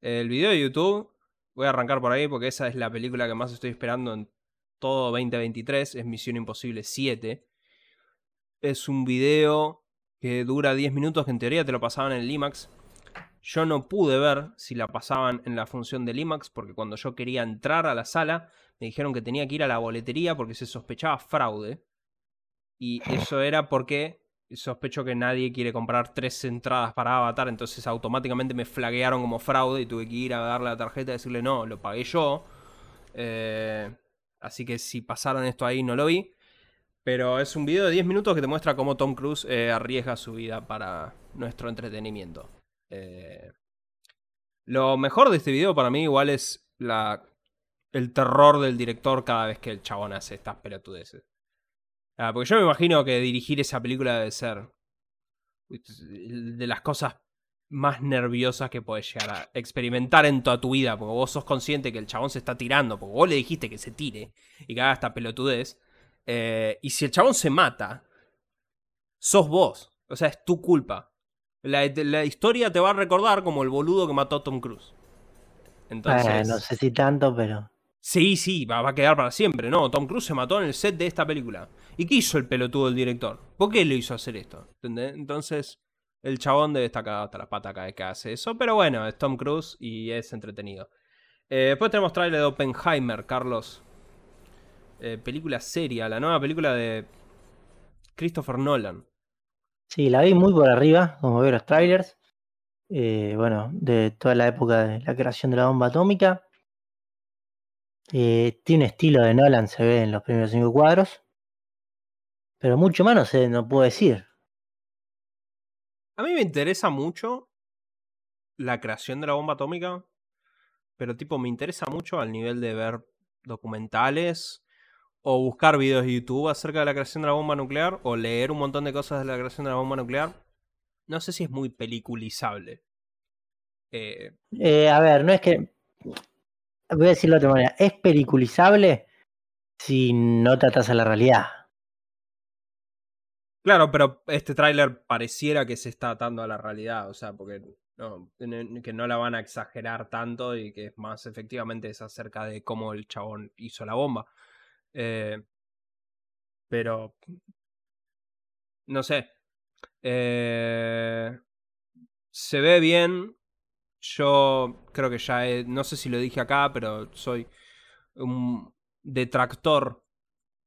El video de YouTube, voy a arrancar por ahí porque esa es la película que más estoy esperando en todo 2023, es Misión Imposible 7. Es un video que dura 10 minutos, que en teoría te lo pasaban en el IMAX. Yo no pude ver si la pasaban en la función del IMAX porque cuando yo quería entrar a la sala me dijeron que tenía que ir a la boletería porque se sospechaba fraude. Y <laughs> eso era porque sospecho que nadie quiere comprar tres entradas para Avatar, entonces automáticamente me flaguearon como fraude y tuve que ir a darle la tarjeta y decirle no, lo pagué yo. Eh, así que si pasaron esto ahí no lo vi. Pero es un video de 10 minutos que te muestra cómo Tom Cruise eh, arriesga su vida para nuestro entretenimiento. Eh, lo mejor de este video para mí igual es la el terror del director cada vez que el chabón hace estas pelotudeces. Ah, porque yo me imagino que dirigir esa película debe ser de las cosas más nerviosas que puedes llegar a experimentar en toda tu vida, porque vos sos consciente que el chabón se está tirando, porque vos le dijiste que se tire y que haga esta pelotudez. Eh, y si el chabón se mata, sos vos. O sea, es tu culpa. La, la, historia te va a recordar como el boludo que mató a Tom Cruise. Entonces, no sé si tanto, pero. Sí, sí, va, a quedar para siempre, ¿no? Tom Cruise se mató en el set de esta película. ¿Y qué hizo el pelotudo del director? ¿Por qué le hizo hacer esto? ¿Entendés? Entonces, el chabón debe estar cagado hasta la pata cada vez que hace eso. Pero bueno, es Tom Cruise y es entretenido. Eh, después tenemos trailer de Oppenheimer, Carlos. Eh, película seria, la nueva película de Christopher Nolan. Sí, la vi muy por arriba, como veo los trailers. Eh, bueno, de toda la época de la creación de la bomba atómica. Eh, tiene estilo de Nolan, se ve en los primeros cinco cuadros. Pero mucho más no sé, no puedo decir. A mí me interesa mucho la creación de la bomba atómica. Pero tipo, me interesa mucho al nivel de ver documentales o buscar videos de YouTube acerca de la creación de la bomba nuclear o leer un montón de cosas de la creación de la bomba nuclear. No sé si es muy peliculizable. Eh, eh, a ver, no es que voy a decirlo de otra manera, es peliculizable si no tratas a la realidad. Claro, pero este tráiler pareciera que se está atando a la realidad, o sea, porque no, que no la van a exagerar tanto y que es más efectivamente es acerca de cómo el chabón hizo la bomba. Eh, pero, no sé, eh, se ve bien, yo creo que ya, no sé si lo dije acá, pero soy un detractor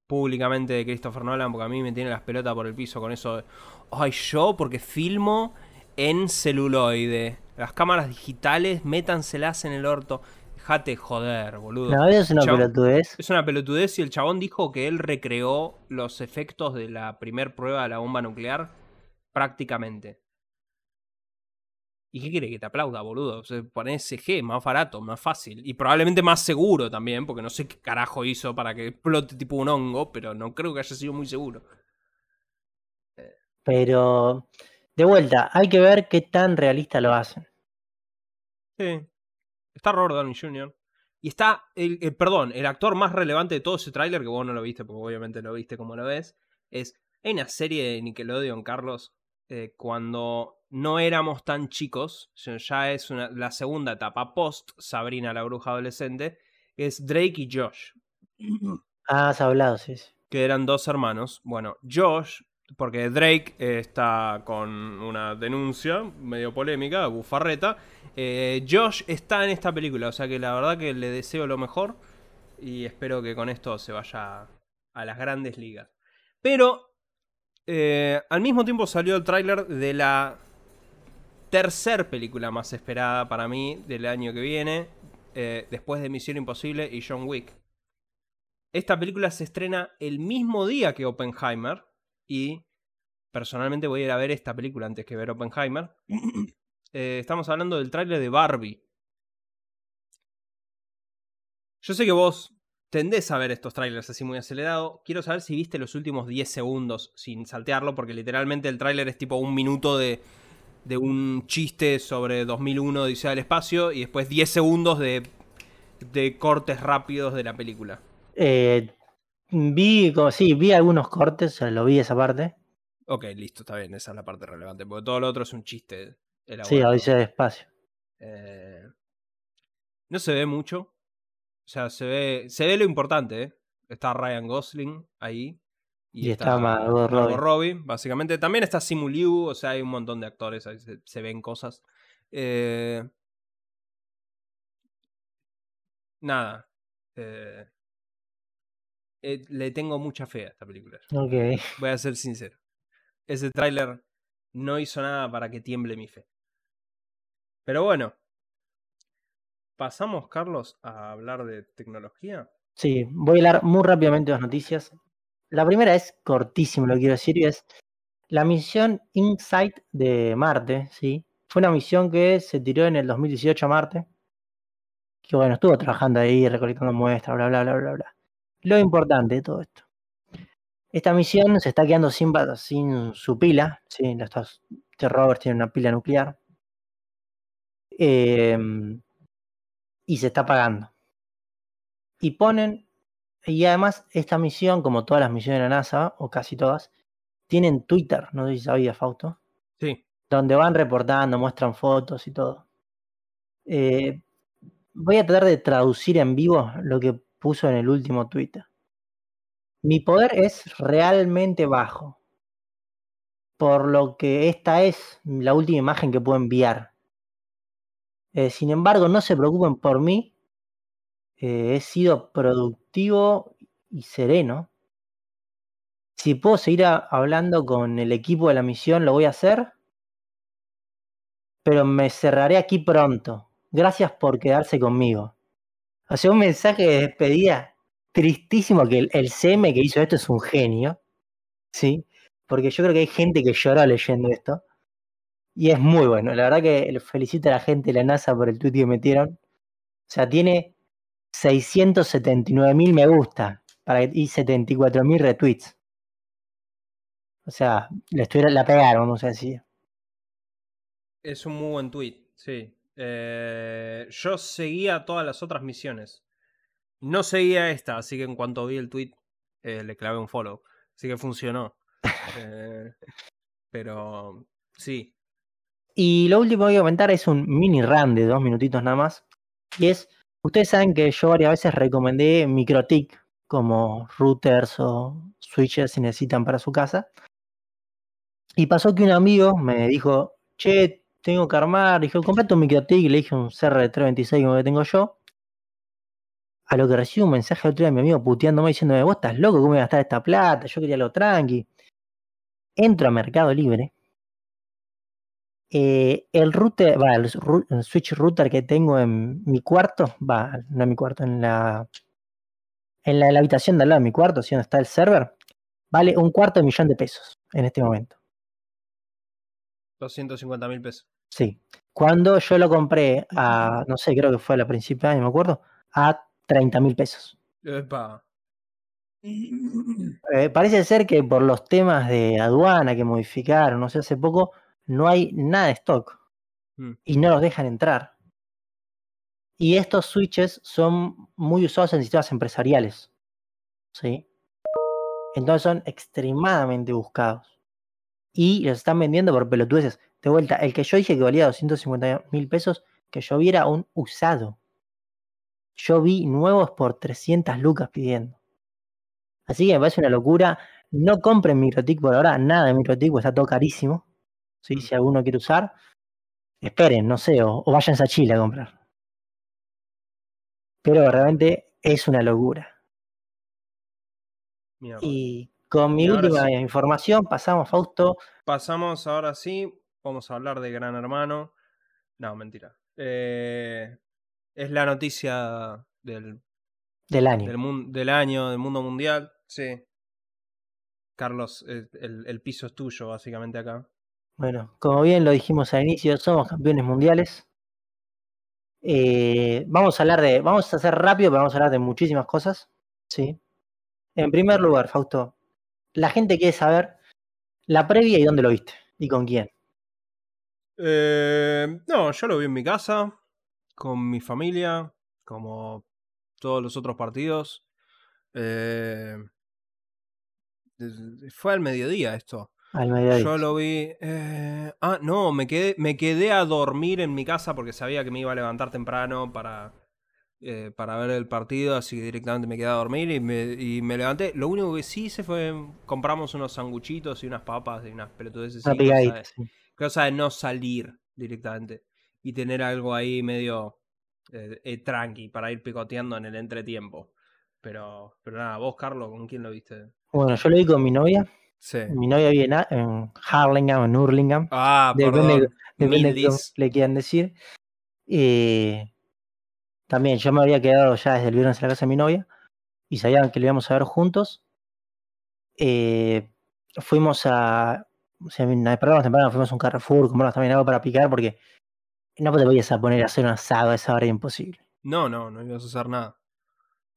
públicamente de Christopher Nolan porque a mí me tiene las pelotas por el piso con eso ay, yo porque filmo en celuloide. Las cámaras digitales, métanselas en el orto. Dejate joder, boludo. No, es una pelotudez. Es una pelotudez y el chabón dijo que él recreó los efectos de la primer prueba de la bomba nuclear prácticamente. ¿Y qué quiere que te aplauda, boludo? O sea, poné CG, más barato, más fácil. Y probablemente más seguro también, porque no sé qué carajo hizo para que explote tipo un hongo, pero no creo que haya sido muy seguro. Pero, de vuelta, hay que ver qué tan realista lo hacen. Sí. Está Robert Downey Jr. Y está, el, el- perdón, el actor más relevante de todo ese tráiler, que vos no lo viste, porque obviamente lo viste como lo ves, es, hay una serie de Nickelodeon, Carlos, eh, cuando no éramos tan chicos, ya- es una- la segunda etapa post Sabrina la bruja adolescente, es Drake y Josh, <clears throat> Ah, has hablado, sí. sí. que eran dos hermanos. Bueno, Josh, porque Drake eh, está con una denuncia medio polémica, bufarreta. eh, Josh está en esta película, o sea que la verdad que le deseo lo mejor y espero que con esto se vaya a las grandes ligas. Pero eh, al mismo tiempo salió el tráiler de la tercer película más esperada para mí del año que viene, después de Misión Imposible y John Wick. Esta película se estrena el mismo día que Oppenheimer y personalmente voy a ir a ver esta película antes que ver Oppenheimer. <clears throat> Eh, estamos hablando del tráiler de Barbie. Yo sé que vos tendés a ver estos trailers así muy acelerado. Quiero saber si viste los últimos 10 segundos sin saltearlo, porque literalmente el tráiler es tipo un minuto de, de un chiste sobre 2001 Odisea del Espacio y después 10 segundos de, de cortes rápidos de la película. Eh, vi, como, sí, vi algunos cortes, lo vi esa parte. Ok, listo, está bien, esa es la parte relevante, porque todo lo otro es un chiste. Sí, elaborado. Odisea de Espacio. Eh, no se ve mucho. O sea, se ve, se ve lo importante, ¿eh? Está Ryan Gosling ahí. Y está Margot Robbie. Básicamente, también está Simu Liu, o sea, hay un montón de actores, ahí se, se ven cosas. Eh, nada. eh, eh, le tengo mucha fe a esta película. Voy a ser sincero. Ese tráiler no hizo nada para que tiemble mi fe. Pero bueno. Pasamos, Carlos, a hablar de tecnología. Sí, voy a hablar muy rápidamente de las noticias. La primera es cortísimo, lo que quiero decir, y es la misión InSight de Marte, ¿sí? Fue una misión que se tiró en el 2018 a Marte. Que bueno, estuvo trabajando ahí, recolectando muestras, bla, bla, bla, bla, bla. Lo importante de todo esto. Esta misión se está quedando sin, sin su pila, ¿sí? Estos este rover tiene una pila nuclear. Em, y se está apagando. Y ponen, y además esta misión, como todas las misiones de la NASA, o casi todas, tienen Twitter, no sé si sabías, Fausto, Sí. donde van reportando, muestran fotos y todo. Eh, voy a tratar de traducir en vivo lo que puso en el último Twitter. Mi poder es realmente bajo, por lo que esta es la última imagen que puedo enviar. Eh, sin embargo, no se preocupen por mí. Eh, he sido productivo y sereno. Si puedo seguir hablando con el equipo de la misión, lo voy a hacer. Pero me cerraré aquí pronto. Gracias por quedarse conmigo. O sea, un mensaje de despedida tristísimo que el, el CM que hizo esto es un genio. ¿Sí? Porque yo creo que hay gente que lloró leyendo esto. Y es muy bueno. La verdad que felicito a la gente de la NASA por el tweet que metieron. O sea, tiene 679 mil me gusta para, y 74 mil retweets. O sea, estuvieron, la pegaron, vamos a decir. Es un muy buen tweet, sí. Eh, yo seguía todas las otras misiones. No seguía esta, así que en cuanto vi el tweet eh, le clavé un follow. Así que funcionó. Eh, pero sí, Y lo último que voy a comentar es un mini run de dos minutitos nada más. Y es, ustedes saben que yo varias veces recomendé MikroTik como routers o switches si necesitan para su casa. Y pasó que un amigo me dijo, che, tengo que armar. Dije, comprate un microtik, le dije un CR326 como que tengo yo. A lo que recibo un mensaje otro día de mi amigo puteándome diciéndome, vos estás loco, ¿cómo voy a gastar esta plata? Yo quería lo tranqui. Entro a Mercado Libre. Eh, el router, va, el, switch router que tengo en mi cuarto, va, no en mi cuarto, en la en la, en la habitación de al lado de mi cuarto, si donde está el server, vale un cuarto de millón de pesos en este momento. 250 mil pesos. Sí. Cuando yo lo compré a, no sé, creo que fue a la principio de año, me acuerdo, a 30 mil pesos. Epa. Eh, parece ser que por los temas de aduana que modificaron, no sé, hace poco, no hay nada de stock Mm. y no los dejan entrar. Y estos switches son muy usados en sistemas empresariales. ¿Sí? Entonces son extremadamente buscados. Y los están vendiendo por pelotudeces. De vuelta, el que yo dije que valía 250 mil pesos, que yo viera un usado. Yo vi nuevos por 300 lucas pidiendo. Así que me parece una locura. No compren MikroTik por ahora, nada de MikroTik, porque está todo carísimo. ¿sí? Si alguno quiere usar, esperen, no sé, o, o váyanse a Chile a comprar. Pero realmente es una locura. Y con mi última sí. información pasamos, Fausto, Pasamos ahora sí, vamos a hablar de Gran Hermano. No, mentira. Eh, es la noticia del, del año. del, del año, del mundo mundial. Sí. Carlos, eh, el, el piso es tuyo, básicamente acá. Bueno, como bien lo dijimos al inicio, somos campeones mundiales. Eh, vamos a hablar de, vamos a hacer rápido, pero vamos a hablar de muchísimas cosas. Sí. En primer lugar, Fausto, la gente quiere saber la previa y dónde lo viste y con quién. Eh, no, yo lo vi en mi casa, con mi familia, como todos los otros partidos. Eh, fue al mediodía esto. Al mediodía. Yo lo vi. eh, ah, no, me quedé, me quedé a dormir en mi casa porque sabía que me iba a levantar temprano para, eh, para ver el partido, así que directamente me quedé a dormir y me, y me levanté. Lo único que sí hice fue compramos unos sanguchitos y unas papas y unas pelotudeces. Una cosa de- no salir directamente y tener algo ahí medio eh, eh, tranqui para ir picoteando en el entretiempo. Pero, pero nada, vos, Carlos, ¿con quién lo viste? Bueno, yo lo vi con mi novia. Sí. Mi novia vive en, Harlingham, en Hurlingham. Ah, Depende-. Depende de le quieran decir. Eh, también yo me había quedado ya desde el viernes en la casa de mi novia y sabían que lo íbamos a ver juntos. Eh, fuimos a. O sea, nos despertamos temprano, fuimos a un Carrefour, compramos también algo para picar porque no te podías a poner a hacer un asado a esa hora era imposible. No, no, no ibas a hacer nada.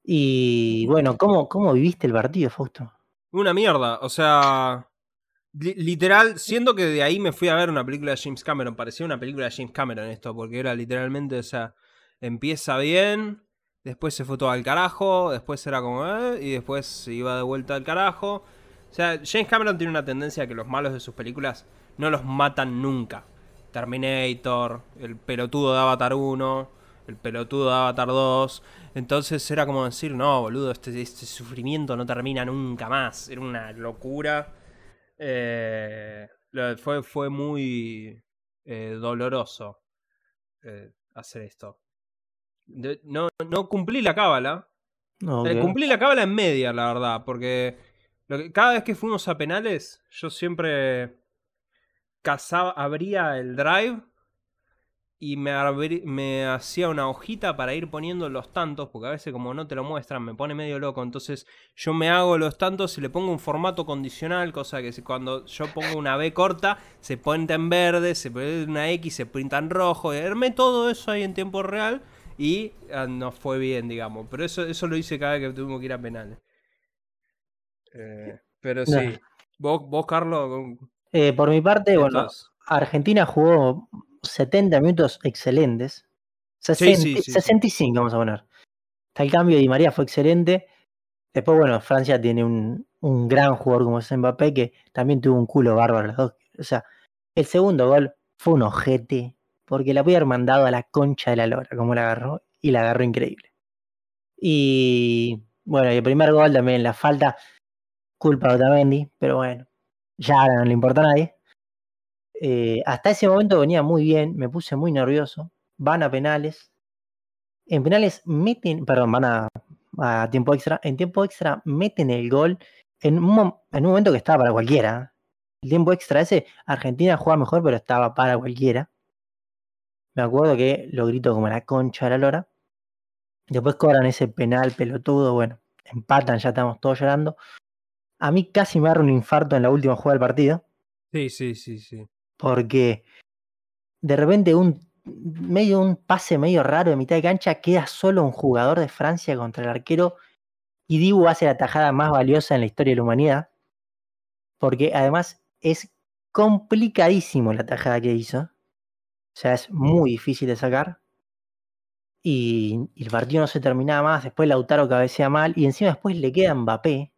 Y bueno, ¿cómo, cómo viviste el partido, Fausto? Una mierda, o sea. li- Literal, siendo que de ahí me fui a ver una película de James Cameron. Parecía una película de James Cameron esto, porque era literalmente, o sea, empieza bien, después se fue todo al carajo, después era como, eh, y después se iba de vuelta al carajo. O sea, James Cameron tiene una tendencia a que los malos de sus películas no los matan nunca. Terminator, el pelotudo de Avatar 1, el pelotudo de Avatar 2. Entonces era como decir, no, boludo, este, este sufrimiento no termina nunca más. Era una locura. Eh, fue, fue muy eh, doloroso eh, hacer esto. De- no, no cumplí la cábala. No, Eh, cumplí la cábala en media, la verdad, porque lo que- cada vez que fuimos a penales, yo siempre abría el drive y me, me hacía una hojita para ir poniendo los tantos, porque a veces como no te lo muestran me pone medio loco, entonces yo me hago los tantos y le pongo un formato condicional, cosa que cuando yo pongo una B corta, se pinta en verde, se pone una X, se pinta en rojo, y armé todo eso ahí en tiempo real y ah, nos fue bien, digamos, pero eso, eso lo hice cada vez que tuvimos que ir a penales. Eh, pero No. sí, vos, vos Carlos, Eh, por mi parte, bueno, Argentina jugó 70 minutos excelentes. Sí, 60 sí, sí, sí. 65 vamos a poner. Hasta el cambio de Di María fue excelente. Después, bueno, Francia tiene un, un gran jugador como es Mbappé que también tuvo un culo bárbaro los dos. O sea, el segundo gol fue un ojete porque la podía haber mandado a la concha de la lora como la agarró y la agarró increíble. Y bueno, el primer gol también, la falta, culpa de Otamendi, pero bueno, ya ahora no le importa a nadie. Eh, hasta ese momento venía muy bien, me puse muy nervioso. Van a penales. En penales meten, perdón, van a, tiempo extra. En tiempo extra meten el gol en un, en un momento que estaba para cualquiera. El tiempo extra ese, Argentina juega mejor, pero estaba para cualquiera. Me acuerdo que lo grito como la concha de la lora. Después cobran ese penal pelotudo, bueno, empatan, ya estamos todos llorando. A mí casi me agarra un infarto en la última jugada del partido, Sí, sí, sí, sí. porque de repente un medio un pase medio raro de mitad de cancha, queda solo un jugador de Francia contra el arquero y Dibu hace la tajada más valiosa en la historia de la humanidad, porque además es complicadísimo la tajada que hizo. O sea, es muy difícil de sacar. Y, y el partido no se terminaba más. Después Lautaro cabecea mal. Y encima después le queda Mbappé.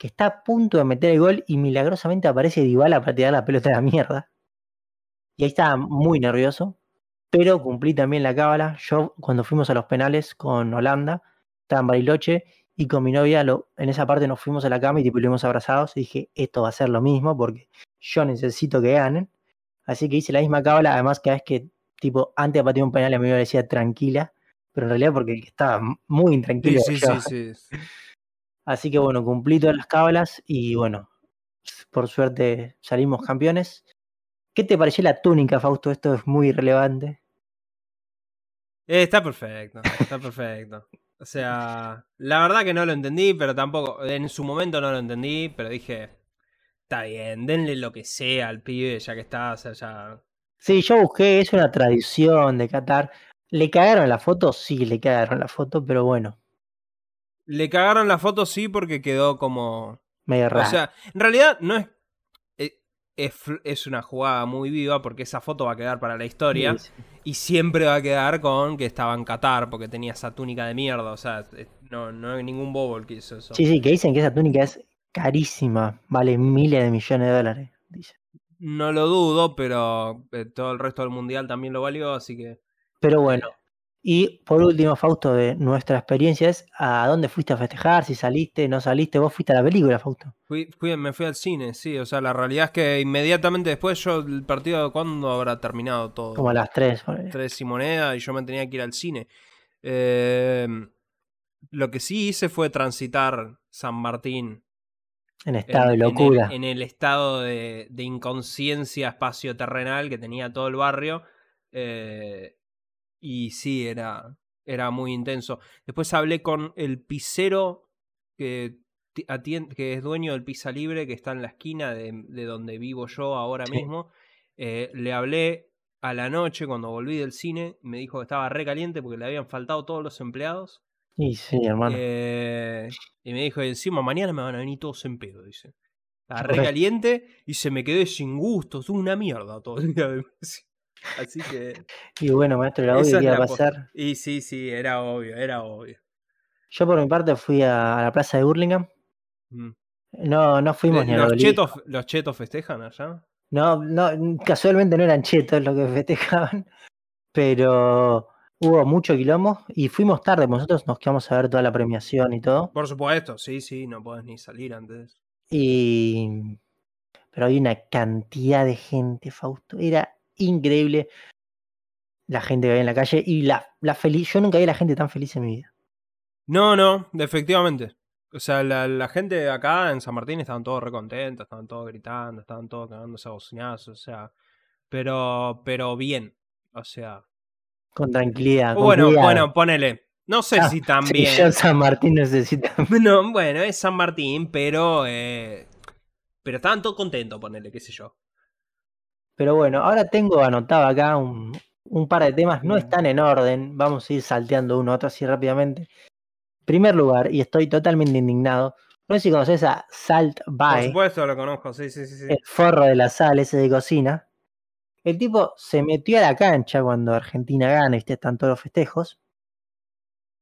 Que está a punto de meter el gol. Y milagrosamente aparece Dybala para tirar la pelota a la mierda. Y ahí estaba muy nervioso. Pero cumplí también la cábala. Yo, cuando fuimos a los penales con Holanda, estaba en Bariloche. Y con mi novia, lo, en esa parte nos fuimos a la cama y tipo, estuvimos abrazados. Y dije, esto va a ser lo mismo. Porque yo necesito que ganen. Así que hice la misma cábala. Además, cada vez que tipo, antes de patear un penal a mí me decía tranquila, pero en realidad porque estaba muy Sí, intranquilo. sí, yo. sí, sí. Así que bueno, cumplí todas las cábalas y bueno, por suerte salimos campeones. ¿Qué te pareció la túnica, Fausto? Esto es muy relevante. Eh, está perfecto, está perfecto. O sea, la verdad que no lo entendí, pero tampoco, en su momento no lo entendí, pero dije, está bien, denle lo que sea al pibe, ya que está, o sea, ya... Sí, yo busqué, es una tradición de Qatar. ¿Le cagaron la foto? Sí, le cagaron la foto, pero bueno, Le cagaron la foto sí porque quedó como... medio raro. O sea, en realidad no es... eh, Es, es una jugada muy viva porque esa foto va a quedar para la historia Sí, sí. y siempre va a quedar con que estaba en Qatar porque tenía esa túnica de mierda. O sea, eh, no, no hay ningún bobo el que hizo eso. sí, sí, que dicen que esa túnica es carísima, vale miles de millones de dólares. Dice. No lo dudo, pero eh, todo el resto del mundial también lo valió, así que. Pero bueno, y por último, Fausto, de nuestra experiencia es ¿a dónde fuiste a festejar? Si saliste, no saliste, vos fuiste a la película, Fausto. Fui, fui- me fui al cine, sí. O sea, la realidad es que inmediatamente después yo, el partido, ¿cuándo habrá terminado todo? Como a las 3. Tres y moneda y yo me tenía que ir al cine. Eh, lo que sí hice fue transitar San Martín En estado de en, en el- locura. En el, estado de, de inconsciencia espacio-terrenal que tenía todo el barrio. eh, y sí, era, era muy intenso. Después hablé con el pisero que, ti- atien- que es dueño del Pizza Libre, que está en la esquina de, de donde vivo yo ahora Sí. mismo. Eh, le hablé a la noche cuando volví del cine. Me dijo que estaba re caliente porque le habían faltado todos los empleados. Y sí, hermano. Eh, y me dijo, encima mañana me van a venir todos en pedo, dice. Estaba Re. caliente y se me quedé sin gusto, tuve una mierda todo el día de Así que. Y bueno, maestro, esa obvio que iba a pasar. Y sí, sí, era obvio, era obvio. Yo por mi parte fui a, a la plaza de Burlingame. Mm. No, no fuimos ni a ¿Los chetos, ¿Los chetos festejan allá? No, no, casualmente no eran chetos lo que <laughs> festejaban, pero hubo mucho quilombo y fuimos tarde, nosotros nos quedamos a ver toda la premiación y todo. Por supuesto, sí, sí, no podés ni salir antes. Y pero había una cantidad de gente, Fausto, era increíble la gente que había en la calle y la, la feliz, yo nunca vi a la gente tan feliz en mi vida. No, no, efectivamente. O sea, la, la gente acá en San Martín estaban todos recontentos, estaban todos gritando, estaban todos cagándose a bocinazos, o sea. Pero, pero bien. O sea. Con tranquilidad. con Bueno, cuidado. bueno, ponele. No sé Ah, si Sí, bien. yo San Martín necesita. <laughs> No, bueno, es San Martín, pero. eh, pero estaban todos contentos, ponele, qué sé yo. Pero bueno, ahora tengo anotado acá un, un par de temas, no están en orden, vamos a ir salteando uno a otro así rápidamente. Primer lugar, y estoy totalmente indignado, no sé si conoces a Salt Por Bae, supuesto lo conozco, sí, sí, sí. sí. el forro de la sal ese de cocina. El tipo se metió a la cancha cuando Argentina gana, y están todos los festejos.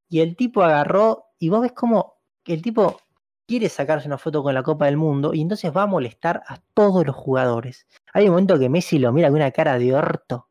Y el tipo agarró, y vos ves como el tipo quiere sacarse una foto con la Copa del Mundo, y entonces va a molestar a todos los jugadores. Hay un momento que Messi lo mira con una cara de orto,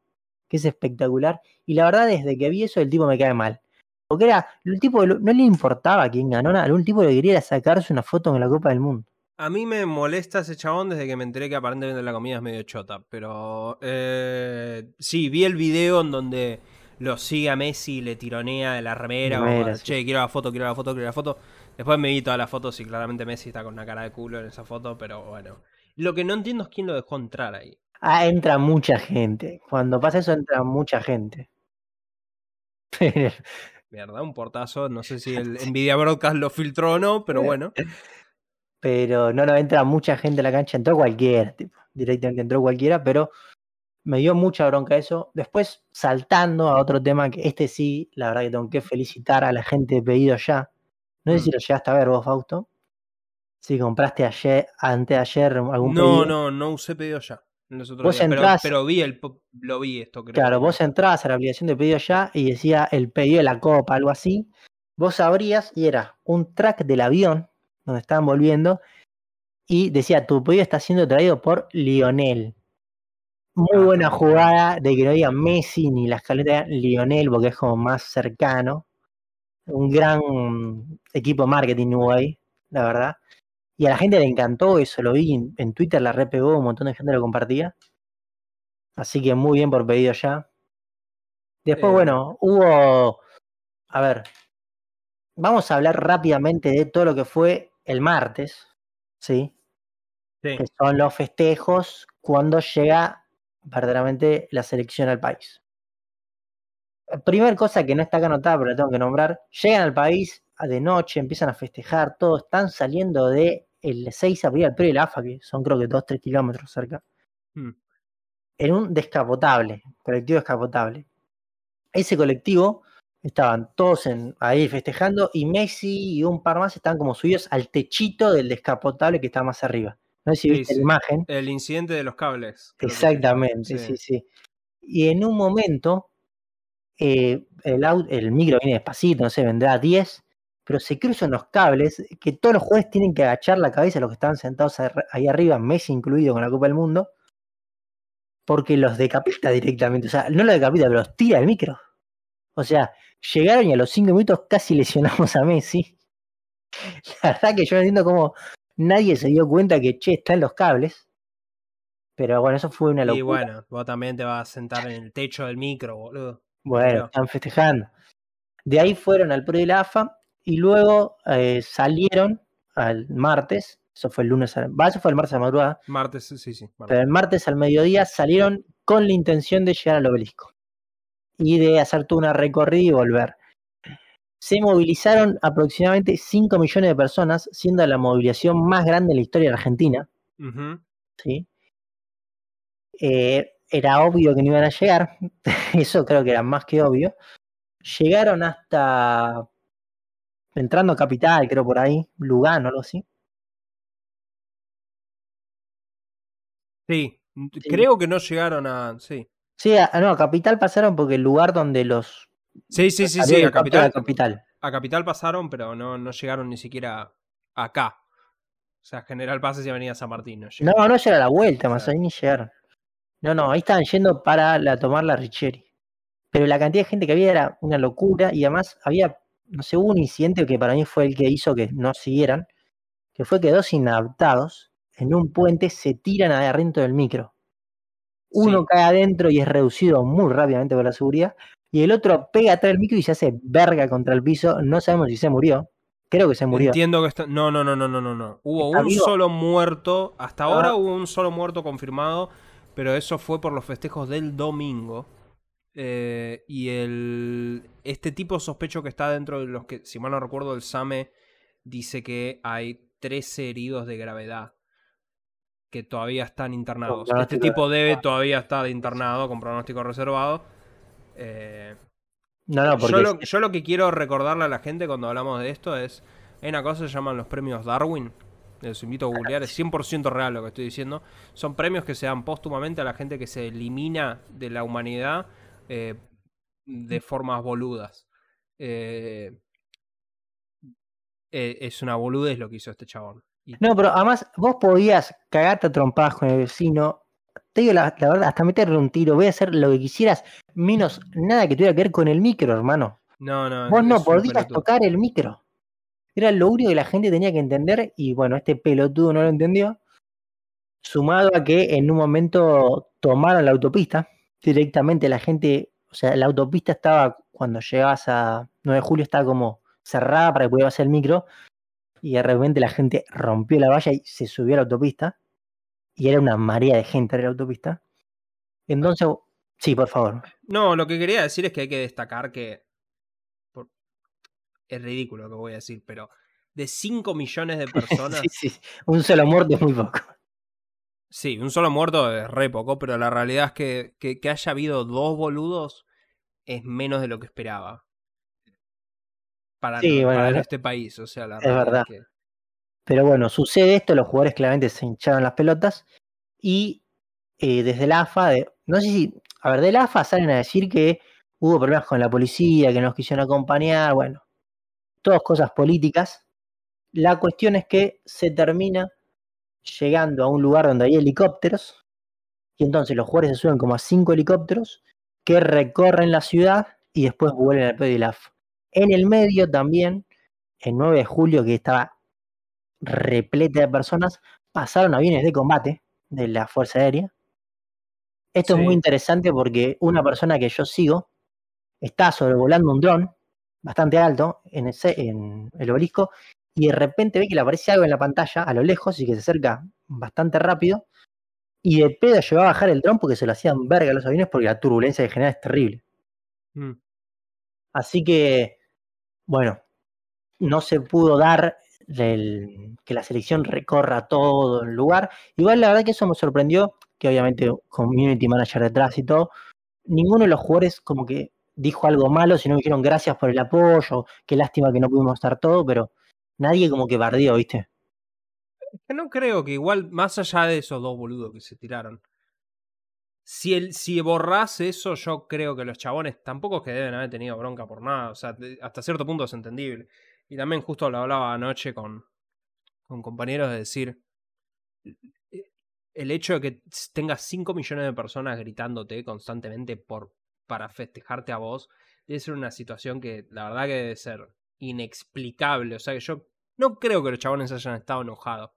que es espectacular. Y la verdad, desde que vi eso, el tipo me cae mal. Porque era, el tipo no le importaba quién ganó nada, el tipo que quería era sacarse una foto con la Copa del Mundo. A mí me molesta ese chabón desde que me enteré que aparentemente la comida es medio chota. Pero eh, sí, vi el video en donde lo sigue a Messi, le tironea de la remera. Remera, o, sí. Che, quiero la foto, quiero la foto, quiero la foto. Después me vi todas las fotos y claramente Messi está con una cara de culo en esa foto, pero bueno. Lo que no entiendo es quién lo dejó entrar ahí. Ah, entra mucha gente. Cuando pasa eso, entra mucha gente. <laughs> Mierda, un portazo. No sé si el <laughs> Nvidia Broadcast lo filtró o no, pero bueno. <laughs> Pero no, no, entra mucha gente a la cancha, entró cualquiera, tipo, directamente entró cualquiera, pero me dio mucha bronca eso. Después, saltando a otro tema, que este sí, la verdad que tengo que felicitar a la gente de pedido ya. No sé Mm. si lo llegaste a ver vos, Fausto. Si compraste ayer, antes de ayer algún No, pedido. no, no usé pedido ya. Vos días, entrás- pero, vi el lo vi esto, creo. Claro, vos entrabas a la aplicación de pedido ya y decía el pedido de la copa, algo así. Vos abrías y era un track del avión donde estaban volviendo y decía tu pedido está siendo traído por Lionel. Muy Ah, buena jugada de que no diga Messi ni la escaleta de Lionel porque es como más cercano. Un gran equipo de marketing hubo ahí, la verdad. Y a la gente le encantó eso, lo vi en, en Twitter, la repegó, un montón de gente lo compartía. Así que muy bien por pedido ya. Después, Eh, bueno, hubo. A ver. Vamos a hablar rápidamente de todo lo que fue el martes. ¿Sí? Sí. Que son los festejos cuando llega verdaderamente la selección al país. Primer cosa que no está acá anotada, pero la tengo que nombrar. Llegan al país de noche, empiezan a festejar, todos están saliendo de el 6 a pedir al Pre de la AFA, que son creo que 2-3 kilómetros cerca Mm. en un descapotable, colectivo descapotable. Ese colectivo estaban todos en, ahí festejando y Messi y un par más estaban como subidos al techito del descapotable que está más arriba. No sé si Sí, viste sí. la imagen. El incidente de los cables. que sí. Exactamente, sí. sí, Y en un momento eh, el, micro viene despacito, no sé, vendrá a 10, pero se cruzan los cables que todos los jugadores tienen que agachar la cabeza, los que estaban sentados ahí arriba, Messi incluido con la Copa del Mundo, porque los decapita directamente, o sea, no los decapita, pero los tira el micro. O sea, llegaron y a los 5 minutos casi lesionamos a Messi. <laughs> La verdad que yo no entiendo cómo nadie se dio cuenta que, che, están los cables. Pero bueno, eso fue una locura. Y bueno, vos también te vas a sentar en el techo del micro, boludo. Bueno, Pero- están festejando. De ahí fueron al Pro de la AFA y luego eh, salieron al martes. Eso fue el lunes, a- eso fue el martes a la madrugada. Martes, sí, sí. martes. Pero el martes al mediodía salieron con la intención de llegar al obelisco y de hacer toda una recorrida y volver. Se movilizaron aproximadamente 5 millones de personas, siendo la movilización más grande en la historia de Argentina. ¿sí? Eh, era obvio que no iban a llegar, <laughs> eso creo que era más que obvio. Llegaron hasta entrando a Capital, creo por ahí, Lugano, algo así. Sí, creo que no llegaron a. Sí. Sí, a, no, a Capital pasaron porque el lugar donde los Sí, sí, sí, sí. A Capital, era Capital. a Capital pasaron, pero no, no llegaron ni siquiera acá. O sea, General Paz y Avenida San Martín. No No, llegaron. no era la vuelta, más ahí ni llegaron. No, no, ahí estaban yendo para la, tomar la Richeri. Pero la cantidad de gente que había era una locura y además había, no sé, hubo un incidente que para mí fue el que hizo que no siguieran, que fue que dos inadaptados en un puente se tiran adentro del micro. Uno Sí. cae adentro y es reducido muy rápidamente por la seguridad, y el otro pega atrás del micro y se hace verga contra el piso. No sabemos si se murió. Creo que se murió. Entiendo que está. No, no, no, no, no, no, no. Hubo ¿Está un vivo? solo muerto. Hasta Ah. ahora hubo un solo muerto confirmado. Pero eso fue por los festejos del domingo. Eh, y el. Este tipo sospecho que está dentro de los que, si mal no recuerdo, el SAME dice que hay 13 heridos de gravedad. Que todavía están internados. Este tipo debe todavía estar internado con pronóstico reservado. Eh, No, no, porque yo, lo, yo lo que quiero recordarle a la gente cuando hablamos de esto es, hay una cosa que se llaman los premios Darwin, les invito a googlear, es 100% real lo que estoy diciendo, son premios que se dan póstumamente a la gente que se elimina de la humanidad eh, de formas boludas. Eh, eh, es una boludez lo que hizo este chabón. Y- No, pero además vos podías cagarte a trompadas con el vecino. Te digo la, la verdad, hasta meterle un tiro, voy a hacer lo que quisieras, menos nada que tuviera que ver con el micro, hermano. no, no, Vos no podías tocar el micro. Era lo único que la gente tenía que entender y bueno, este pelotudo no lo entendió. Sumado a que en un momento tomaron la autopista, directamente la gente, o sea, la autopista estaba, cuando llegabas a 9 de julio, estaba como cerrada para que pudiera hacer el micro, y de repente la gente rompió la valla y se subió a la autopista, y era una marea de gente en la autopista. Entonces, sí, por favor. No, lo que quería decir es que hay que destacar que es ridículo lo que voy a decir, pero de 5 millones de <laughs> personas. sí, sí, un solo muerto es muy poco. Sí, un solo muerto es re poco, pero la realidad es que, que, haya habido dos boludos es menos de lo que esperaba. Para, este país, o sea, la es verdad. Pero bueno, sucede esto, los jugadores claramente se hincharon las pelotas y eh, desde la AFA, de, no sé si, a ver, de la AFA salen a decir que hubo problemas con la policía, que nos quisieron acompañar, bueno, todas cosas políticas. La cuestión es que se termina llegando a un lugar donde hay helicópteros, y entonces los jugadores se suben como a cinco helicópteros que recorren la ciudad y después vuelven al la En el medio también, el 9 de julio, que estaba repleta de personas, pasaron aviones de combate de la Fuerza Aérea. Esto es muy interesante porque una persona que yo sigo está sobrevolando un dron bastante alto en, ese, en el obelisco y de repente ve que le aparece algo en la pantalla a lo lejos y que se acerca bastante rápido. Y de pedo llegó a bajar el dron porque se lo hacían verga los aviones porque la turbulencia que genera es terrible. Mm. Así que, bueno, no se pudo dar que la selección recorra todo el lugar. Igual la verdad que eso me sorprendió, que obviamente community manager detrás y todo, ninguno de los jugadores como que dijo algo malo, sino que dijeron gracias por el apoyo, qué lástima que no pudimos estar todo, pero nadie como que bardió, ¿viste? no creo que igual, más allá de esos dos boludos que se tiraron, si, el, si borras eso, yo creo que los chabones tampoco es que deben haber tenido bronca por nada. O sea, hasta cierto punto es entendible. Y también justo lo hablaba anoche con, con compañeros de decir, el hecho de que tengas 5 millones de personas gritándote constantemente por, para festejarte a vos, debe ser una situación que la verdad que debe ser inexplicable. O sea que yo no creo que los chabones hayan estado enojados.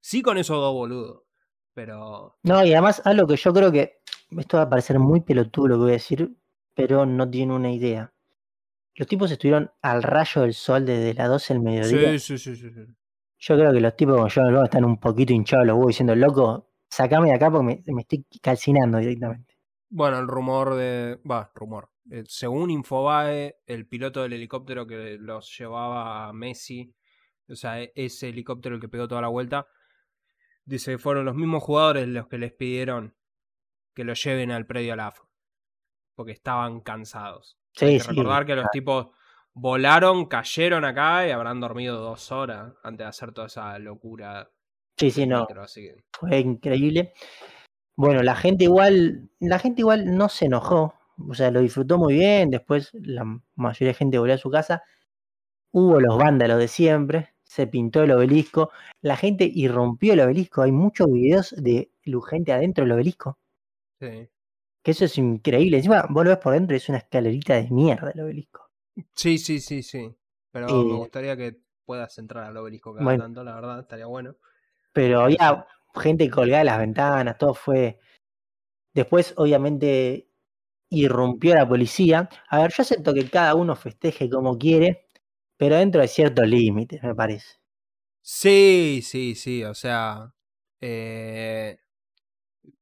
Sí con esos dos boludos. Pero. No, y además algo que yo creo que. Esto va a parecer muy pelotudo lo que voy a decir, pero no tiene una idea. Los tipos estuvieron al rayo del sol desde las 12 del mediodía. Sí, sí, sí, sí. Yo creo que los tipos como yo están un poquito hinchados los huevos diciendo, loco, sacame de acá porque me, me estoy calcinando directamente. Bueno, el rumor de. Va, rumor. Eh, según Infobae, el piloto del helicóptero que los llevaba a Messi, o sea, e-, ese helicóptero el que pegó toda la vuelta, dice que fueron los mismos jugadores los que les pidieron que lo lleven al predio AF. Porque estaban cansados. Sí, Hay que recordar que los tipos volaron, cayeron acá y habrán dormido dos horas antes de hacer toda esa locura. Sí, sí, no. Fue increíble. Bueno, la gente igual, la gente igual no se enojó o sea, lo disfrutó muy bien, después la mayoría de gente volvió a su casa, hubo los vándalos de siempre, se pintó el obelisco, la gente irrumpió el obelisco, hay muchos videos de gente adentro del obelisco. Sí. Que eso es increíble. Encima, vos lo ves por dentro, es una escalerita de mierda el obelisco. Sí, sí, sí, sí. Pero me eh, gustaría que puedas entrar al obelisco cada tanto, la verdad, estaría bueno. Pero había gente colgada en las ventanas, todo fue. Después, obviamente, irrumpió la policía. A ver, yo acepto que cada uno festeje como quiere, pero dentro de ciertos límites, me parece. Sí, sí, sí, o sea, eh,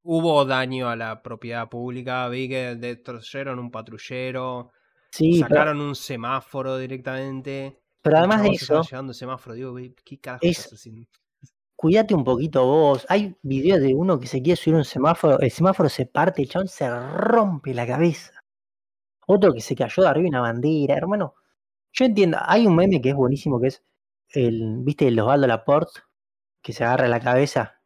hubo daño a la propiedad pública, vi que destruyeron un patrullero, sacaron un semáforo directamente. Pero además de eso, semáforo, digo, ¿qué carajo cuídate un poquito vos. Hay videos de uno que se quiere subir un semáforo, el semáforo se parte, el chabón se rompe la cabeza. Otro que se cayó de arriba una bandera, hermano. Yo entiendo, hay un meme que es buenísimo, que es el, ¿viste el Osvaldo Laporte? Que se agarra la cabeza.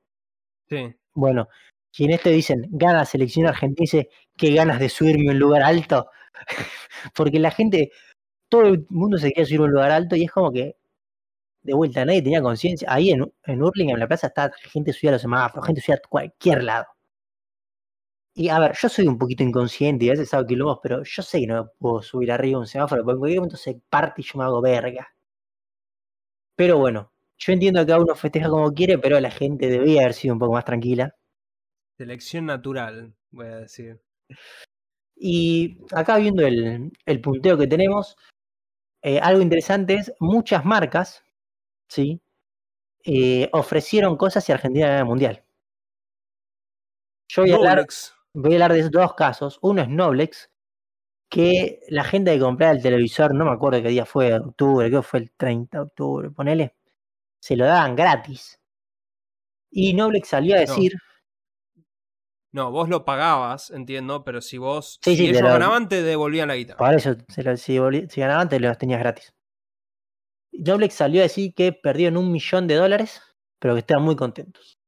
Sí. Bueno, y en este dicen, gana selección argentina, dice, qué ganas de subirme a un lugar alto. <laughs> Porque la gente, todo el mundo se quiere subir a un lugar alto y es como que de vuelta, nadie tenía conciencia. Ahí en, en Urling, en la plaza, está gente subida a los semáforos, gente subida a cualquier lado. Y a ver, yo soy un poquito inconsciente y a veces hago quilombos, pero yo sé que no puedo subir arriba un semáforo, porque en cualquier momento se parte y yo me hago verga. Pero bueno, yo entiendo que cada uno festeja como quiere, pero la gente debía haber sido un poco más tranquila. Selección natural, voy a decir. Y acá viendo el, el punteo que tenemos, eh, algo interesante es muchas marcas, ¿sí? Eh, ofrecieron cosas y Argentina era el mundial. Yo voy a, hablar, voy a hablar de dos casos. Uno es Noblex, que la gente que compraba el televisor, no me acuerdo qué día fue, octubre, creo que fue el 30 de octubre, ponele, se lo daban gratis. Y Noblex salió a decir, No, vos lo pagabas, entiendo, pero si vos. Sí, si sí, ellos ganaban, te devolvían la guitarra. por eso, si, si ganaban, te los tenías gratis. Noblex salió a decir que perdieron un millón de dólares, pero que estaban muy contentos.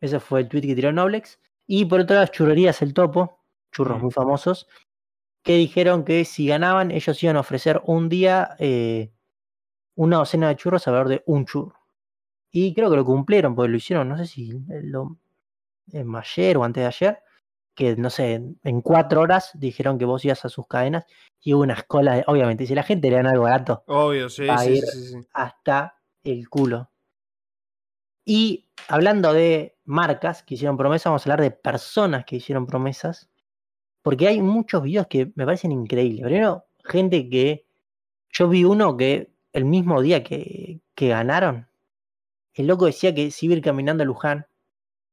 Ese fue el tweet que tiró Noblex. Y por otro lado, Churrerías El Topo, churros muy famosos, que dijeron que si ganaban, ellos iban a ofrecer un día eh, una docena de churros a valor de un churro. Y creo que lo cumplieron, porque lo hicieron, no sé si lo, en ayer o antes de ayer, que no sé, en- cuatro horas dijeron que vos ibas a sus cadenas y hubo unas colas, de- obviamente, si la gente le dan algo barato, Obvio, sí, Va a sí, ir- sí, sí. hasta el culo. Y hablando de marcas que hicieron promesas, vamos a hablar de personas que hicieron promesas. Porque hay muchos videos que me parecen increíbles. Primero, gente que. Yo vi uno que el mismo día que, que ganaron, el loco decía que se iba a ir caminando a Luján.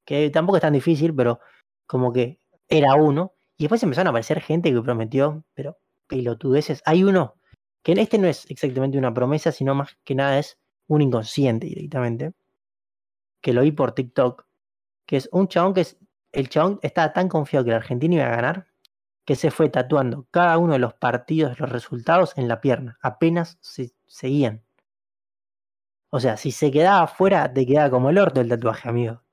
Que tampoco es tan difícil, pero como que era uno. Y después empezaron a aparecer gente que prometió, pero pelotudeces. Hay uno que este no es exactamente una promesa, sino más que nada es un inconsciente directamente. Que lo vi por TikTok. Que es un chabón que es. El chabón estaba tan confiado que la Argentina iba a ganar. Que se fue tatuando cada uno de los partidos, los resultados en la pierna. Apenas se seguían. O sea, si se quedaba afuera, te quedaba como el orto el tatuaje, amigo.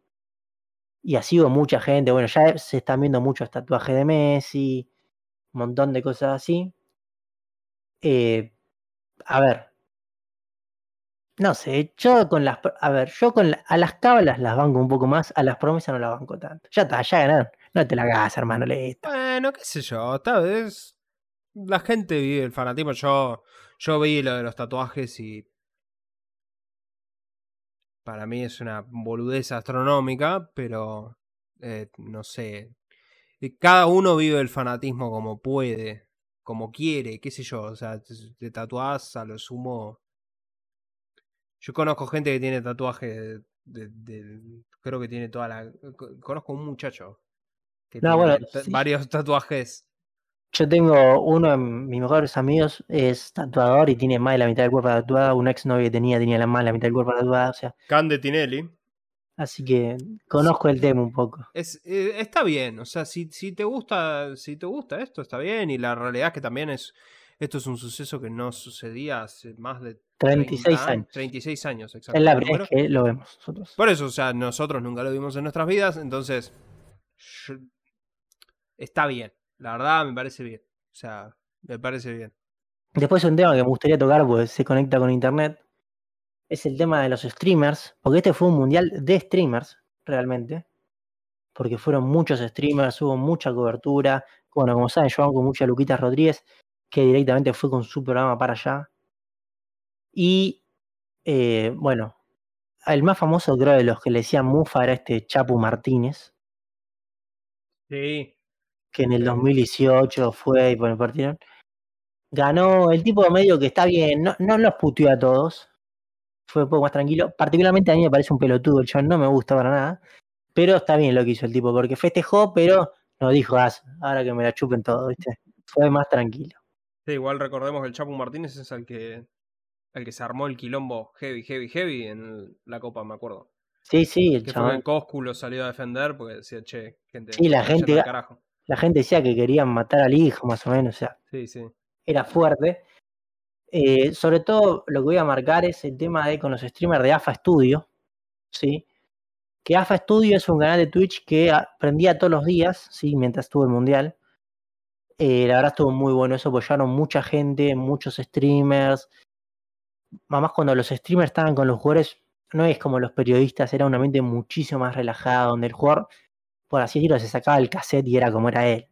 Y así hubo mucha gente. Bueno, ya se están viendo muchos tatuajes de Messi. Un montón de cosas así. Eh, a ver. No sé, yo con las. A ver, yo con a las cábalas las banco un poco más, a las promesas no las banco tanto. Ya está, ya ganaron. No te la hagas, hermano, listo. Bueno, qué sé yo, tal vez. La gente vive el fanatismo. Yo, yo vi lo de los tatuajes y. Para mí es una boludez astronómica, pero. eh, no sé. Y Cada uno vive el fanatismo como puede, como quiere, qué sé yo. O sea, te, te tatuás a lo sumo. Yo conozco gente que tiene tatuaje de, de- creo que tiene toda la. co- Conozco un muchacho que No, tiene bueno, ta- sí. varios tatuajes. Yo tengo uno de mis mejores amigos, es tatuador y tiene más de la mitad del cuerpo tatuado. Un ex novio que tenía tenía la más de la mitad del cuerpo tatuado. O sea, Cande Tinelli. así que conozco el tema un poco. Es, eh, está bien, o sea, si, si te gusta, si te gusta esto, está bien. Y la realidad es que también es. Esto es un suceso que no sucedía hace más de 36 30 años. 36 años, exacto. Es la primera que lo vemos nosotros. Por eso, o sea, nosotros nunca lo vimos en nuestras vidas, entonces. yo- está bien. La verdad, me parece bien. O sea, me parece bien. Después un tema que me gustaría tocar, porque se conecta con internet, es el tema de los streamers, porque este fue un mundial de streamers, realmente, porque fueron muchos streamers, hubo mucha cobertura, bueno, como saben, yo con mucha Luquita Rodríguez, que directamente fue con su programa para allá, y eh, bueno, el más famoso creo de los que le decían Mufa era este Chapu Martínez, Sí. Que en el Sí. 2018 fue y bueno, partieron. Ganó el tipo de medio que está bien, no, no los puteó a todos. Fue un poco más tranquilo. Particularmente a mí me parece un pelotudo, el chabón no me gusta para nada. Pero está bien lo que hizo el tipo, porque festejó, pero no dijo, "Ah, ahora que me la chupen todo, ¿viste? Fue más tranquilo. Sí, igual recordemos que el Chapu Martínez es el que. El que se armó el quilombo heavy, heavy, heavy en la Copa, me acuerdo. Sí, sí, el Que fue chabón. que Cosculo salió a defender porque decía, che, gente. Sí, la gente- carajo. La gente decía que querían matar al hijo, más o menos, o sea, Sí, sí. era fuerte. Eh, sobre todo lo que voy a marcar es el tema de con los streamers de AFA Studio, ¿sí? Que AFA Studio es un canal de Twitch que a- prendía todos los días, ¿sí? Mientras estuvo el Mundial. Eh, la verdad estuvo muy bueno eso, apoyaron mucha gente, muchos streamers. Además, cuando los streamers estaban con los jugadores, no es como los periodistas, era un ambiente muchísimo más relajado, donde el jugador, por así decirlo, se sacaba el cassette y era como era él.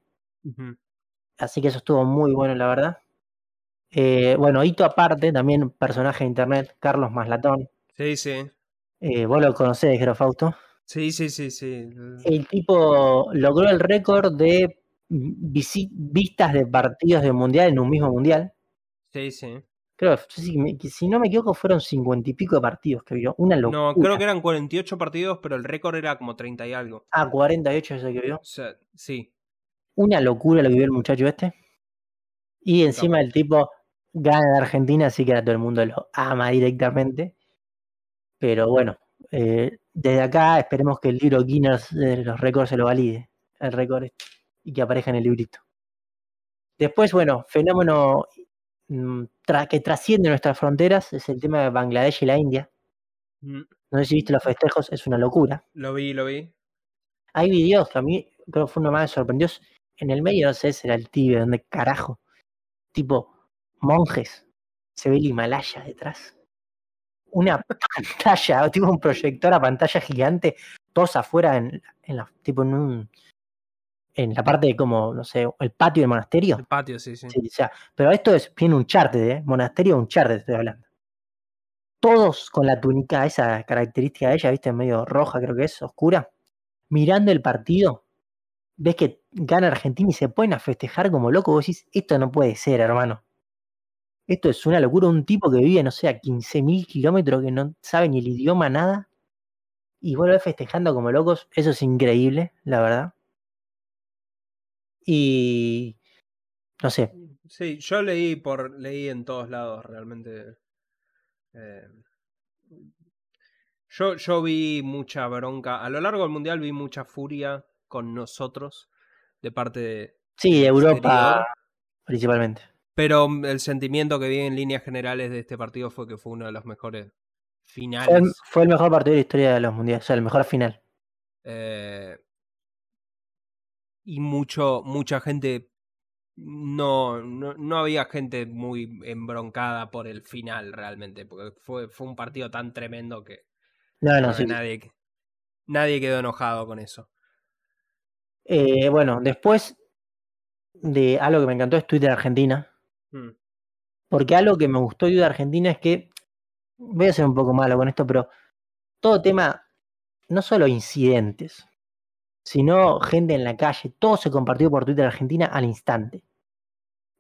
Así que eso estuvo muy bueno, la verdad. Eh, bueno, hito aparte, también personaje de internet, Carlos Maslatón. Sí, sí. Eh, vos lo conocés, creo, Fausto. Sí, sí, sí, sí. El tipo logró el récord de vistas de partidos de mundial en un mismo mundial. Sí, sí. Creo, si, me- que si no me equivoco, fueron cincuenta y pico de partidos que vio. Una locura. No, creo que eran 48 partidos, pero el récord era como 30 y algo. Ah, 48 ese que vio. O sea, sí. Una locura lo que vio el muchacho este. Y encima el tipo gana en Argentina, así que ahora todo el mundo lo ama directamente. Pero bueno, eh, desde acá esperemos que el libro Guinness de los récords se lo valide, el récord este, y que aparezca en el librito. Después, bueno, fenómeno tra- que trasciende nuestras fronteras es el tema de Bangladesh y la India. Mm, No sé si viste los festejos, es una locura. Lo vi, lo vi. Hay videos que a mí creo que fue uno más sorprendió. En el medio, no sé, será el Tíbet, donde carajo. Tipo, monjes. Se ve el Himalaya detrás. Una <laughs> pantalla, tipo un proyector a pantalla gigante, todos afuera en, en la, tipo en un en la parte de como, no sé, el patio del monasterio. El patio, sí, sí. Sí, o sea, pero esto es bien un charter, ¿eh? Monasterio un charter, estoy hablando. Todos con la túnica, esa característica de ella, viste, medio roja, creo que es, oscura. Mirando el partido, ves que gana Argentina y se ponen a festejar como locos. Vos decís, esto no puede ser, hermano. Esto es una locura. Un tipo que vive, no sé, a 15.000 kilómetros, que no sabe ni el idioma, nada. Y ves festejando como locos. Eso es increíble, la verdad. Y. No sé, Sí, yo leí por leí en todos lados realmente. eh, yo, yo vi mucha bronca. A lo largo del mundial vi mucha furia con nosotros de parte de sí, Europa exterior, principalmente. Pero el sentimiento que vi en líneas generales de este partido fue que fue uno de los mejores Fue el, finales. fue el mejor partido de la historia de los mundiales, o sea, el mejor final. eh, y mucho, mucha gente. No, no, no había gente muy embroncada por el final realmente, porque fue, fue un partido tan tremendo que No, creo no, que sí. nadie, nadie quedó enojado con eso. Eh, bueno, después de algo que me encantó es Twitter Argentina. Mm, Porque algo que me gustó de Argentina es que, voy a ser un poco malo con esto, pero todo tema, no solo incidentes, sino gente en la calle, todo se compartió por Twitter Argentina al instante.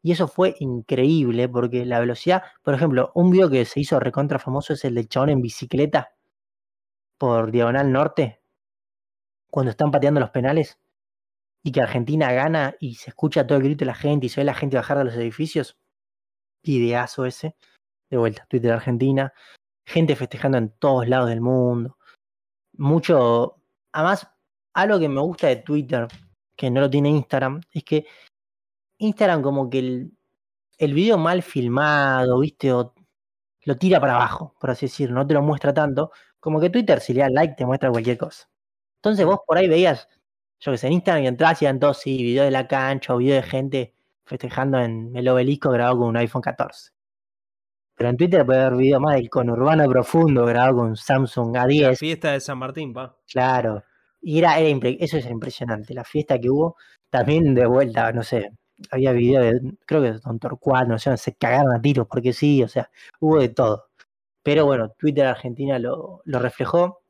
Y eso fue increíble porque la velocidad, por ejemplo, un video que se hizo recontra famoso es el del chabón en bicicleta por Diagonal Norte, cuando están pateando los penales y que Argentina gana y se escucha todo el grito de la gente y se ve la gente bajar de los edificios. Ideazo ese. De vuelta, Twitter Argentina. Gente festejando en todos lados del mundo. Mucho. Además, algo que me gusta de Twitter, que no lo tiene Instagram, es que Instagram como que el, el video mal filmado, viste, o lo tira para abajo, por así decirlo, no te lo muestra tanto. Como que Twitter, si le das like, te muestra cualquier cosa. Entonces vos por ahí veías, yo que sé, en Instagram y entras y eran todos, sí, video de la cancha o video de gente festejando en el obelisco grabado con un iPhone 14. Pero en Twitter puede haber video más del conurbano profundo grabado con un Samsung La A10, fiesta de San Martín, pa. claro. Y era, era eso es impresionante, la fiesta que hubo, también de vuelta, no sé, había video de, creo que de Don Torcuato, no sé, se cagaron a tiros porque sí, o sea, hubo de todo. Pero bueno, Twitter Argentina lo, lo reflejó.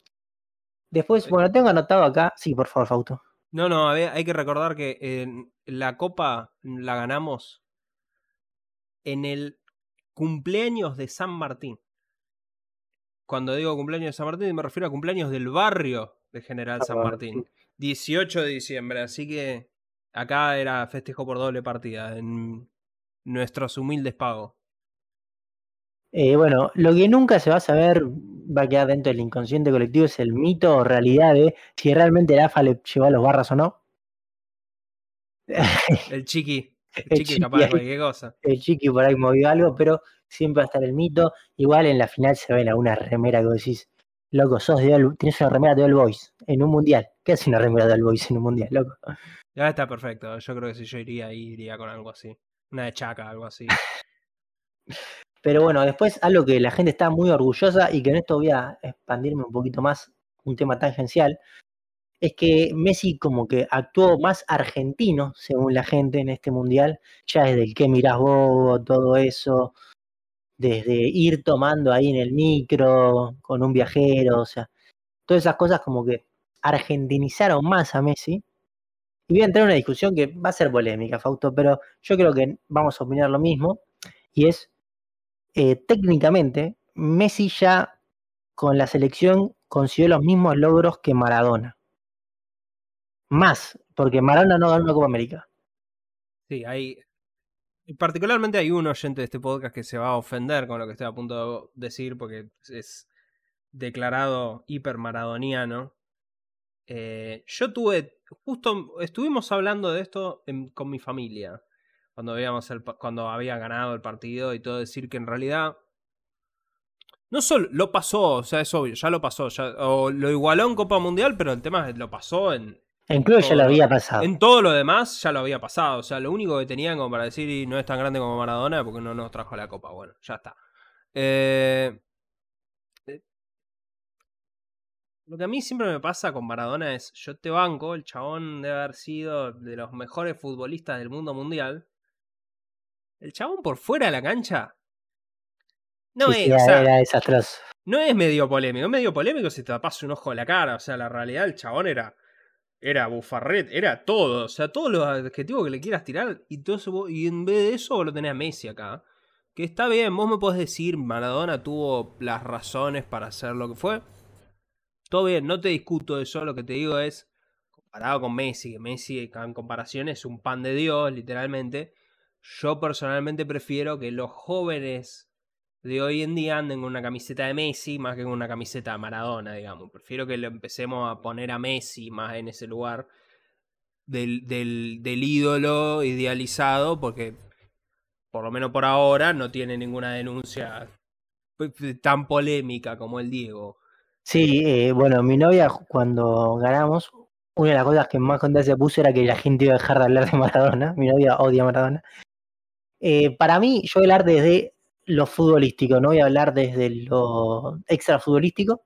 Después, Sí. bueno, tengo anotado acá, sí, por favor, Fausto. No, no, a ver, hay que recordar que en la copa la ganamos en el cumpleaños de San Martín. Cuando digo cumpleaños de San Martín me refiero a cumpleaños del barrio de General San Martín. 18 de diciembre, así que acá era festejo por doble partida en nuestros humildes pagos. Eh, bueno, lo que nunca se va a saber, va a quedar dentro del inconsciente colectivo, es el mito o realidad de si realmente el AFA le llevó a los barras o no. <laughs> El chiqui, el El chiqui chiqui capaz de cualquier cosa. el Chiqui por ahí movió algo, pero siempre va a estar el mito. Igual en la final se ven alguna remera que decís, loco, sos de All, tienes una remera de All Boys en un mundial. ¿Qué hace una remera de All Boys en un mundial, loco? Ya está perfecto. Yo creo que si yo iría ahí, iría con algo así. Una de chaca, algo así. <laughs> Pero bueno, después algo que la gente está muy orgullosa y que en esto voy a expandirme un poquito más, un tema tangencial, es que Messi como que actuó más argentino, según la gente, en este mundial, ya desde el que mirás vos, todo eso, desde ir tomando ahí en el micro con un viajero, o sea, todas esas cosas como que argentinizaron más a Messi. Y voy a entrar en una discusión que va a ser polémica, Fausto, pero yo creo que vamos a opinar lo mismo, y es, eh, técnicamente, Messi ya con la selección consiguió los mismos logros que Maradona. Más, porque Maradona no ganó una Copa América. Sí, hay. Particularmente hay un oyente de este podcast que se va a ofender con lo que estoy a punto de decir, porque es declarado hiper maradoniano. Eh, yo tuve. Justo estuvimos hablando de esto con mi familia. Cuando, veíamos el, cuando había ganado el partido y todo, decir que en realidad no solo lo pasó, o sea, es obvio, ya lo pasó, ya, o lo igualó en Copa Mundial, pero el tema es lo pasó en. En club ya lo había pasado. En todo lo demás ya lo había pasado. O sea, lo único que tenían como para decir y no es tan grande como Maradona porque no nos trajo la Copa. Bueno, ya está. Eh, eh, lo que a mí siempre me pasa con Maradona es, yo te banco, el chabón debe haber sido de los mejores futbolistas del mundo mundial. El chabón por fuera de la cancha no es, era No es medio polémico, es medio polémico si te tapas un ojo a la cara. O sea, la realidad el chabón era. Era bufarret, era todo. O sea, todos los adjetivos que le quieras tirar. Y, todo y en vez de eso lo tenés a Messi acá. Que está bien, vos me podés decir, Maradona tuvo las razones para hacer lo que fue. Todo bien, no te discuto eso. Lo que te digo es, comparado con Messi, que Messi en comparación es un pan de Dios, literalmente. Yo personalmente prefiero que los jóvenes de hoy en día anden con una camiseta de Messi más que con una camiseta de Maradona, digamos. Prefiero que le empecemos a poner a Messi más en ese lugar del, del, del ídolo idealizado, porque por lo menos por ahora no tiene ninguna denuncia tan polémica como el Diego. Sí, eh, bueno, mi novia cuando ganamos, una de las cosas que más contra se puso era que la gente iba a dejar de hablar de Maradona. Mi novia odia a Maradona. Eh, para mí, yo hablar desde lo futbolístico, no voy a hablar desde lo extra futbolístico.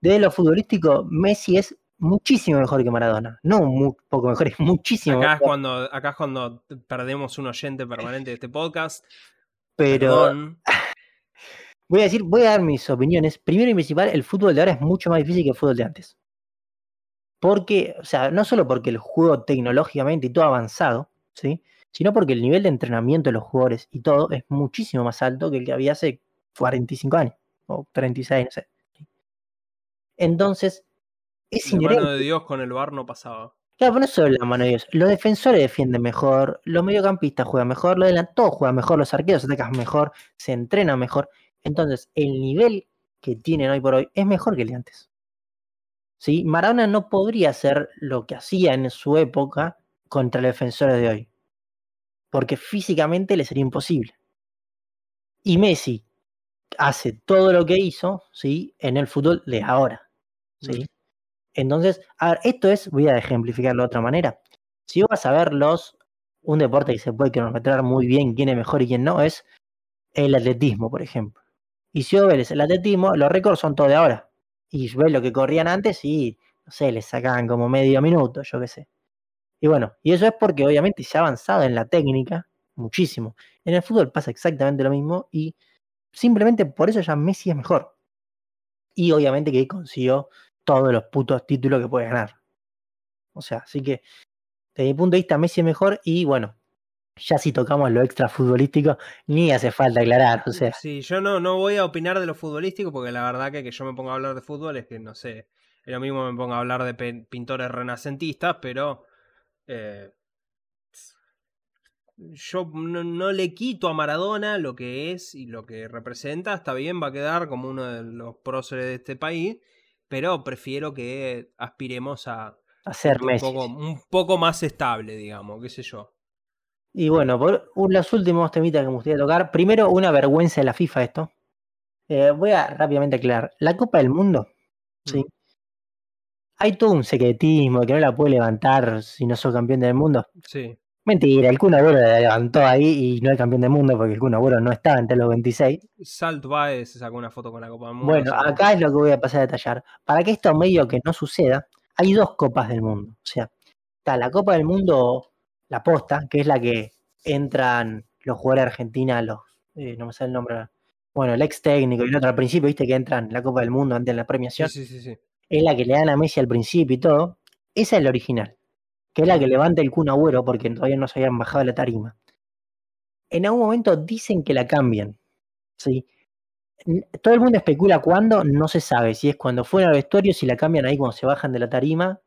Desde lo futbolístico, Messi es muchísimo mejor que Maradona. No un poco mejor, es muchísimo acá mejor. Es cuando, acá es cuando perdemos un oyente permanente de este podcast. Pero <laughs> voy a decir, voy a dar mis opiniones. Primero y principal, el fútbol de ahora es mucho más difícil que el fútbol de antes. Porque, o sea, no solo porque el juego tecnológicamente y todo avanzado, ¿sí? Sino porque el nivel de entrenamiento de los jugadores y todo es muchísimo más alto que el que había hace 45 años o 36, no sé. Entonces, es La mano de Dios con el bar no pasaba. Claro, pero no solo la mano de Dios. Los defensores defienden mejor, los mediocampistas juegan mejor, los delantados juegan mejor, los arqueros atacan mejor, se entrenan mejor. Entonces, el nivel que tienen hoy por hoy es mejor que el de antes. ¿Sí? Maradona no podría hacer lo que hacía en su época contra los defensores de hoy porque físicamente le sería imposible. Y Messi hace todo lo que hizo, ¿sí? En el fútbol de ahora, ¿sí? Entonces, a ver, esto es, voy a ejemplificarlo de otra manera. Si vas a ver los, un deporte que se puede cronometrar muy bien quién es mejor y quién no, es el atletismo, por ejemplo. Y si vos ves el atletismo, los récords son todos de ahora. Y ves lo que corrían antes y, no sé, les sacaban como medio minuto, yo qué sé. Y bueno, y eso es porque obviamente se ha avanzado en la técnica muchísimo. En el fútbol pasa exactamente lo mismo y simplemente por eso ya Messi es mejor. Y obviamente que consiguió todos los putos títulos que puede ganar. O sea, así que desde mi punto de vista Messi es mejor y bueno, ya si tocamos lo extra futbolístico, ni hace falta aclarar, o sea. Sí, yo no, no voy a opinar de lo futbolístico porque la verdad que que yo me ponga a hablar de fútbol es que no sé, es lo mismo me pongo a hablar de pintores renacentistas, pero eh, yo no, le quito a Maradona lo que es y lo que representa. Está bien, va a quedar como uno de los próceres de este país. Pero prefiero que aspiremos a, ser un poco, un poco, más estable, digamos, qué sé yo. Y bueno, por los últimos temitas que me gustaría tocar. Primero, una vergüenza de la FIFA esto. Eh, voy a rápidamente aclarar. La Copa del Mundo, ¿sí? Hay todo un secretismo que no la puede levantar si no sos campeón del mundo. Sí. Mentira, el Kun Agüero la levantó ahí y no es campeón del mundo porque el Kun Agüero no estaba entre los 26. Salt Baez se sacó una foto con la Copa del Mundo. Bueno, acá es lo que voy a pasar a detallar. Para que esto medio que no suceda, hay dos copas del mundo. O sea, está la Copa del Mundo, la posta, que es la que entran los jugadores de Argentina, los, eh, no me sale el nombre, bueno, el ex técnico y el otro al principio, viste que entran en la Copa del Mundo antes de la premiación. Sí, sí, sí, sí. Es la que le dan a Messi al principio y todo. Esa es la original, que es la que levanta el Kun Agüero porque todavía no se habían bajado la tarima. En algún momento dicen que la cambian. ¿sí? Todo el mundo especula cuándo, no se sabe. Si es cuando fuera al vestuario, si la cambian ahí cuando se bajan de la tarima.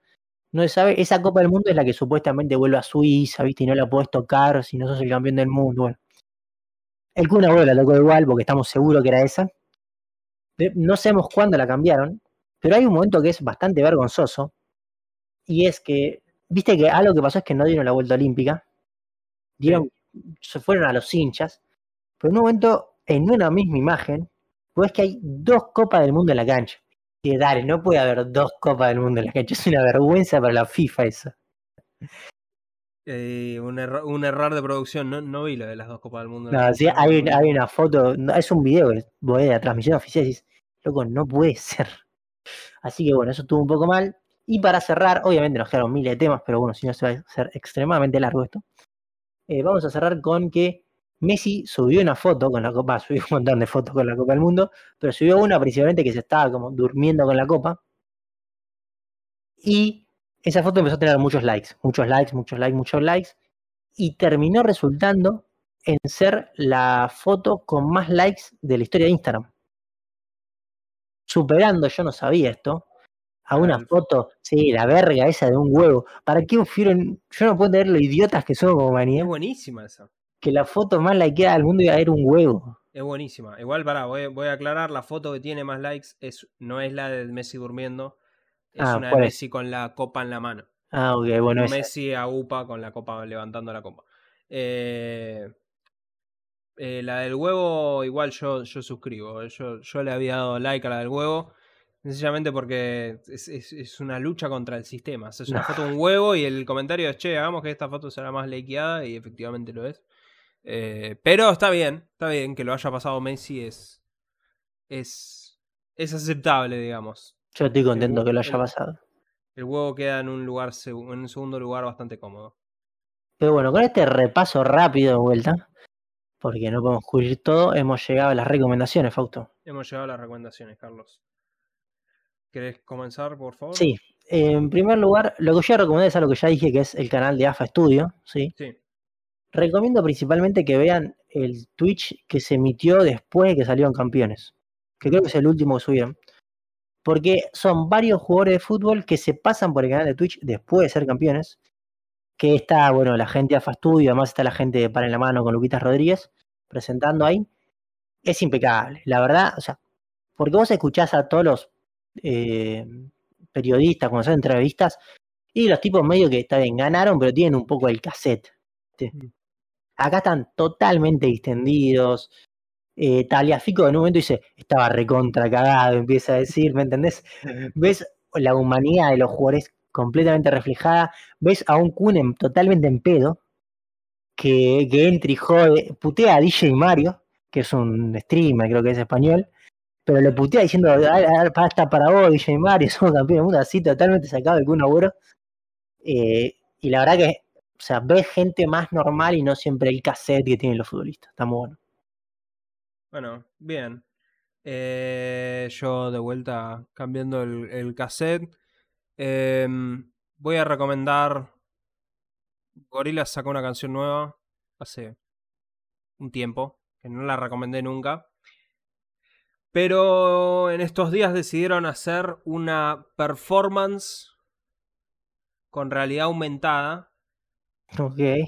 No se sabe. Esa Copa del Mundo es la que supuestamente vuelve a Suiza, ¿viste? Y no la puedes tocar si no sos el campeón del mundo. Bueno. El Kun Agüero la tocó igual porque estamos seguros que era esa. No sabemos cuándo la cambiaron, pero hay un momento que es bastante vergonzoso. Y es que, viste que algo que pasó es que no dieron la vuelta olímpica. Dieron, se fueron a los hinchas. Pero en un momento, en una misma imagen, ves que hay dos copas del mundo en la cancha. Y dale, no puede haber dos copas del mundo en la cancha. Es una vergüenza para la FIFA eso. Eh, un, erro- un error de producción. No, no vi lo de las dos Copas del Mundo. No, sí, hay, una- hay una foto, es un video vos de la transmisión oficial y dices, loco, no puede ser. Así que bueno, eso estuvo un poco mal. Y para cerrar, obviamente nos quedaron miles de temas, pero bueno, si no se va a hacer extremadamente largo esto. Eh, vamos a cerrar con que Messi subió una foto con la copa, subió un montón de fotos con la Copa del Mundo, pero subió una principalmente que se estaba como durmiendo con la copa. Y esa foto empezó a tener muchos likes, muchos likes, muchos likes, muchos likes. Y terminó resultando en ser la foto con más likes de la historia de Instagram. Superando, yo no sabía esto, a una foto, sí, la verga esa de un huevo. ¿Para qué fueron? Yo no puedo entender lo idiotas que somos como Es humanidad, buenísima esa. que la foto más likeada del mundo iba a ser un huevo. Es buenísima. Igual, pará, voy, voy a aclarar, la foto que tiene más likes es, no es la de Messi durmiendo, es Ah, una de. Messi con la copa en la mano. Ah, ok, bueno, esa. Messi a UPA con la copa, levantando la copa. Eh, eh, la del huevo, igual yo, yo suscribo. Yo, yo le había dado like a la del huevo. Sencillamente porque es, es- es una lucha contra el sistema. Es una foto de un huevo y el comentario es, che, hagamos que esta foto sea más likeada y efectivamente lo es. Eh, pero está bien, está bien que lo haya pasado Messi es, es, es aceptable, digamos. Yo estoy contento que lo haya pasado. El huevo queda en un lugar en un segundo lugar bastante cómodo. Pero bueno, con este repaso rápido de vuelta, porque no podemos cubrir todo, hemos llegado a las recomendaciones, Fausto. Hemos llegado a las recomendaciones, Carlos. ¿Querés comenzar, por favor? Sí, en primer lugar, lo que yo recomendé es algo que ya dije, que es el canal de AFA Studio, ¿sí? Sí. Recomiendo principalmente que vean el Twitch que se emitió después de que salieron campeones, que creo que es el último que subieron. Porque son varios jugadores de fútbol que se pasan por el canal de Twitch después de ser campeones. Que está, bueno, la gente de AFA Studio, además está la gente de Para en la Mano con Luquitas Rodríguez presentando ahí. Es impecable, la verdad, o sea, porque vos escuchás a todos los eh, periodistas cuando hacen entrevistas y los tipos medio que está bien, ganaron, pero tienen un poco el cassette. Mm. Acá están totalmente distendidos. Eh, Taliafico en un momento dice, estaba recontra cagado, empieza a decir, ¿me entendés? <laughs> Ves la humanidad de los jugadores completamente reflejada, ves a un Kun en- totalmente en pedo, que, que entra y jode, putea a DJ Mario, que es un streamer, creo que es español, pero le putea diciendo, "Ah, ah, basta para vos, DJ Mario, <laughs> somos campeones del mundo, así totalmente sacado de Kun Agüero. Eh, y la verdad que, o sea, ves gente más normal y no siempre el cassette que tienen los futbolistas. Está muy bueno. Bueno, bien. Eh, yo de vuelta cambiando el, el cassette. Em, voy a recomendar. Gorillaz sacó una canción nueva hace un tiempo, que no la recomendé nunca. Pero en estos días decidieron hacer una performance con realidad aumentada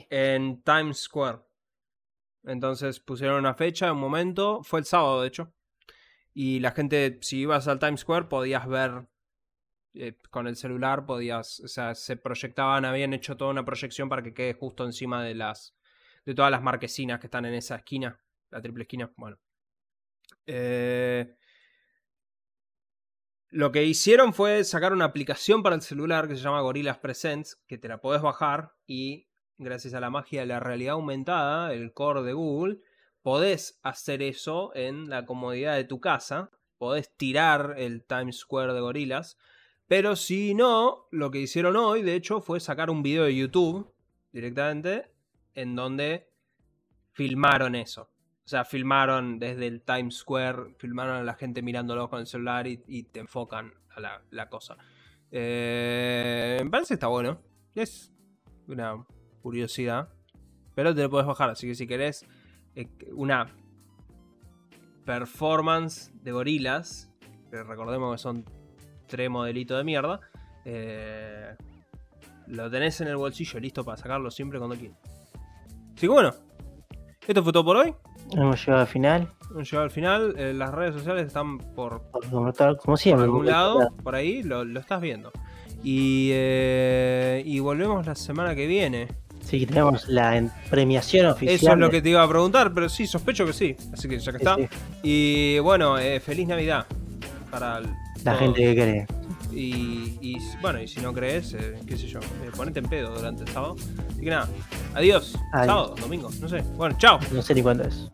en Times Square. Entonces pusieron una fecha, un momento, fue el sábado de hecho. Y la gente, si ibas al Times Square, podías ver eh, con el celular, podías, o sea, se proyectaban, habían hecho toda una proyección para que quede justo encima de las, de todas las marquesinas que están en esa esquina, la triple esquina. Bueno. Eh, lo que hicieron fue sacar una aplicación para el celular que se llama Gorillaz Presents, que te la podés bajar y gracias a la magia de la realidad aumentada, el core de Google, podés hacer eso en la comodidad de tu casa, podés tirar el Times Square de Gorillaz Pero si no, lo que hicieron hoy, de hecho, fue sacar un video de YouTube directamente en donde filmaron eso. O sea, filmaron desde el Times Square, filmaron a la gente mirándolo con el celular y, te enfocan a la, cosa. Eh, me parece que está bueno. Es una curiosidad. Pero te lo puedes bajar, así que si querés eh, una performance de gorilas, que recordemos que son tres modelitos de mierda, eh, lo tenés en el bolsillo listo para sacarlo siempre cuando quieras. Así que bueno, esto fue todo por hoy. Hemos llegado al final. Hemos llegado al final. Eh, las redes sociales están por, como siempre, por algún lado, por ahí, lo, estás viendo. Y, y volvemos la semana que viene. Sí, tenemos la premiación oficial. Eso es lo que te iba a preguntar, pero sí, sospecho que sí. Así que ya que está. Y bueno, eh, feliz Navidad para la gente que cree. Y, bueno, y si no crees, eh, qué sé yo, eh, ponete en pedo durante el sábado. Así que nada, adiós. adiós. Sábado, domingo, no sé. Bueno, chao. No sé ni cuándo es.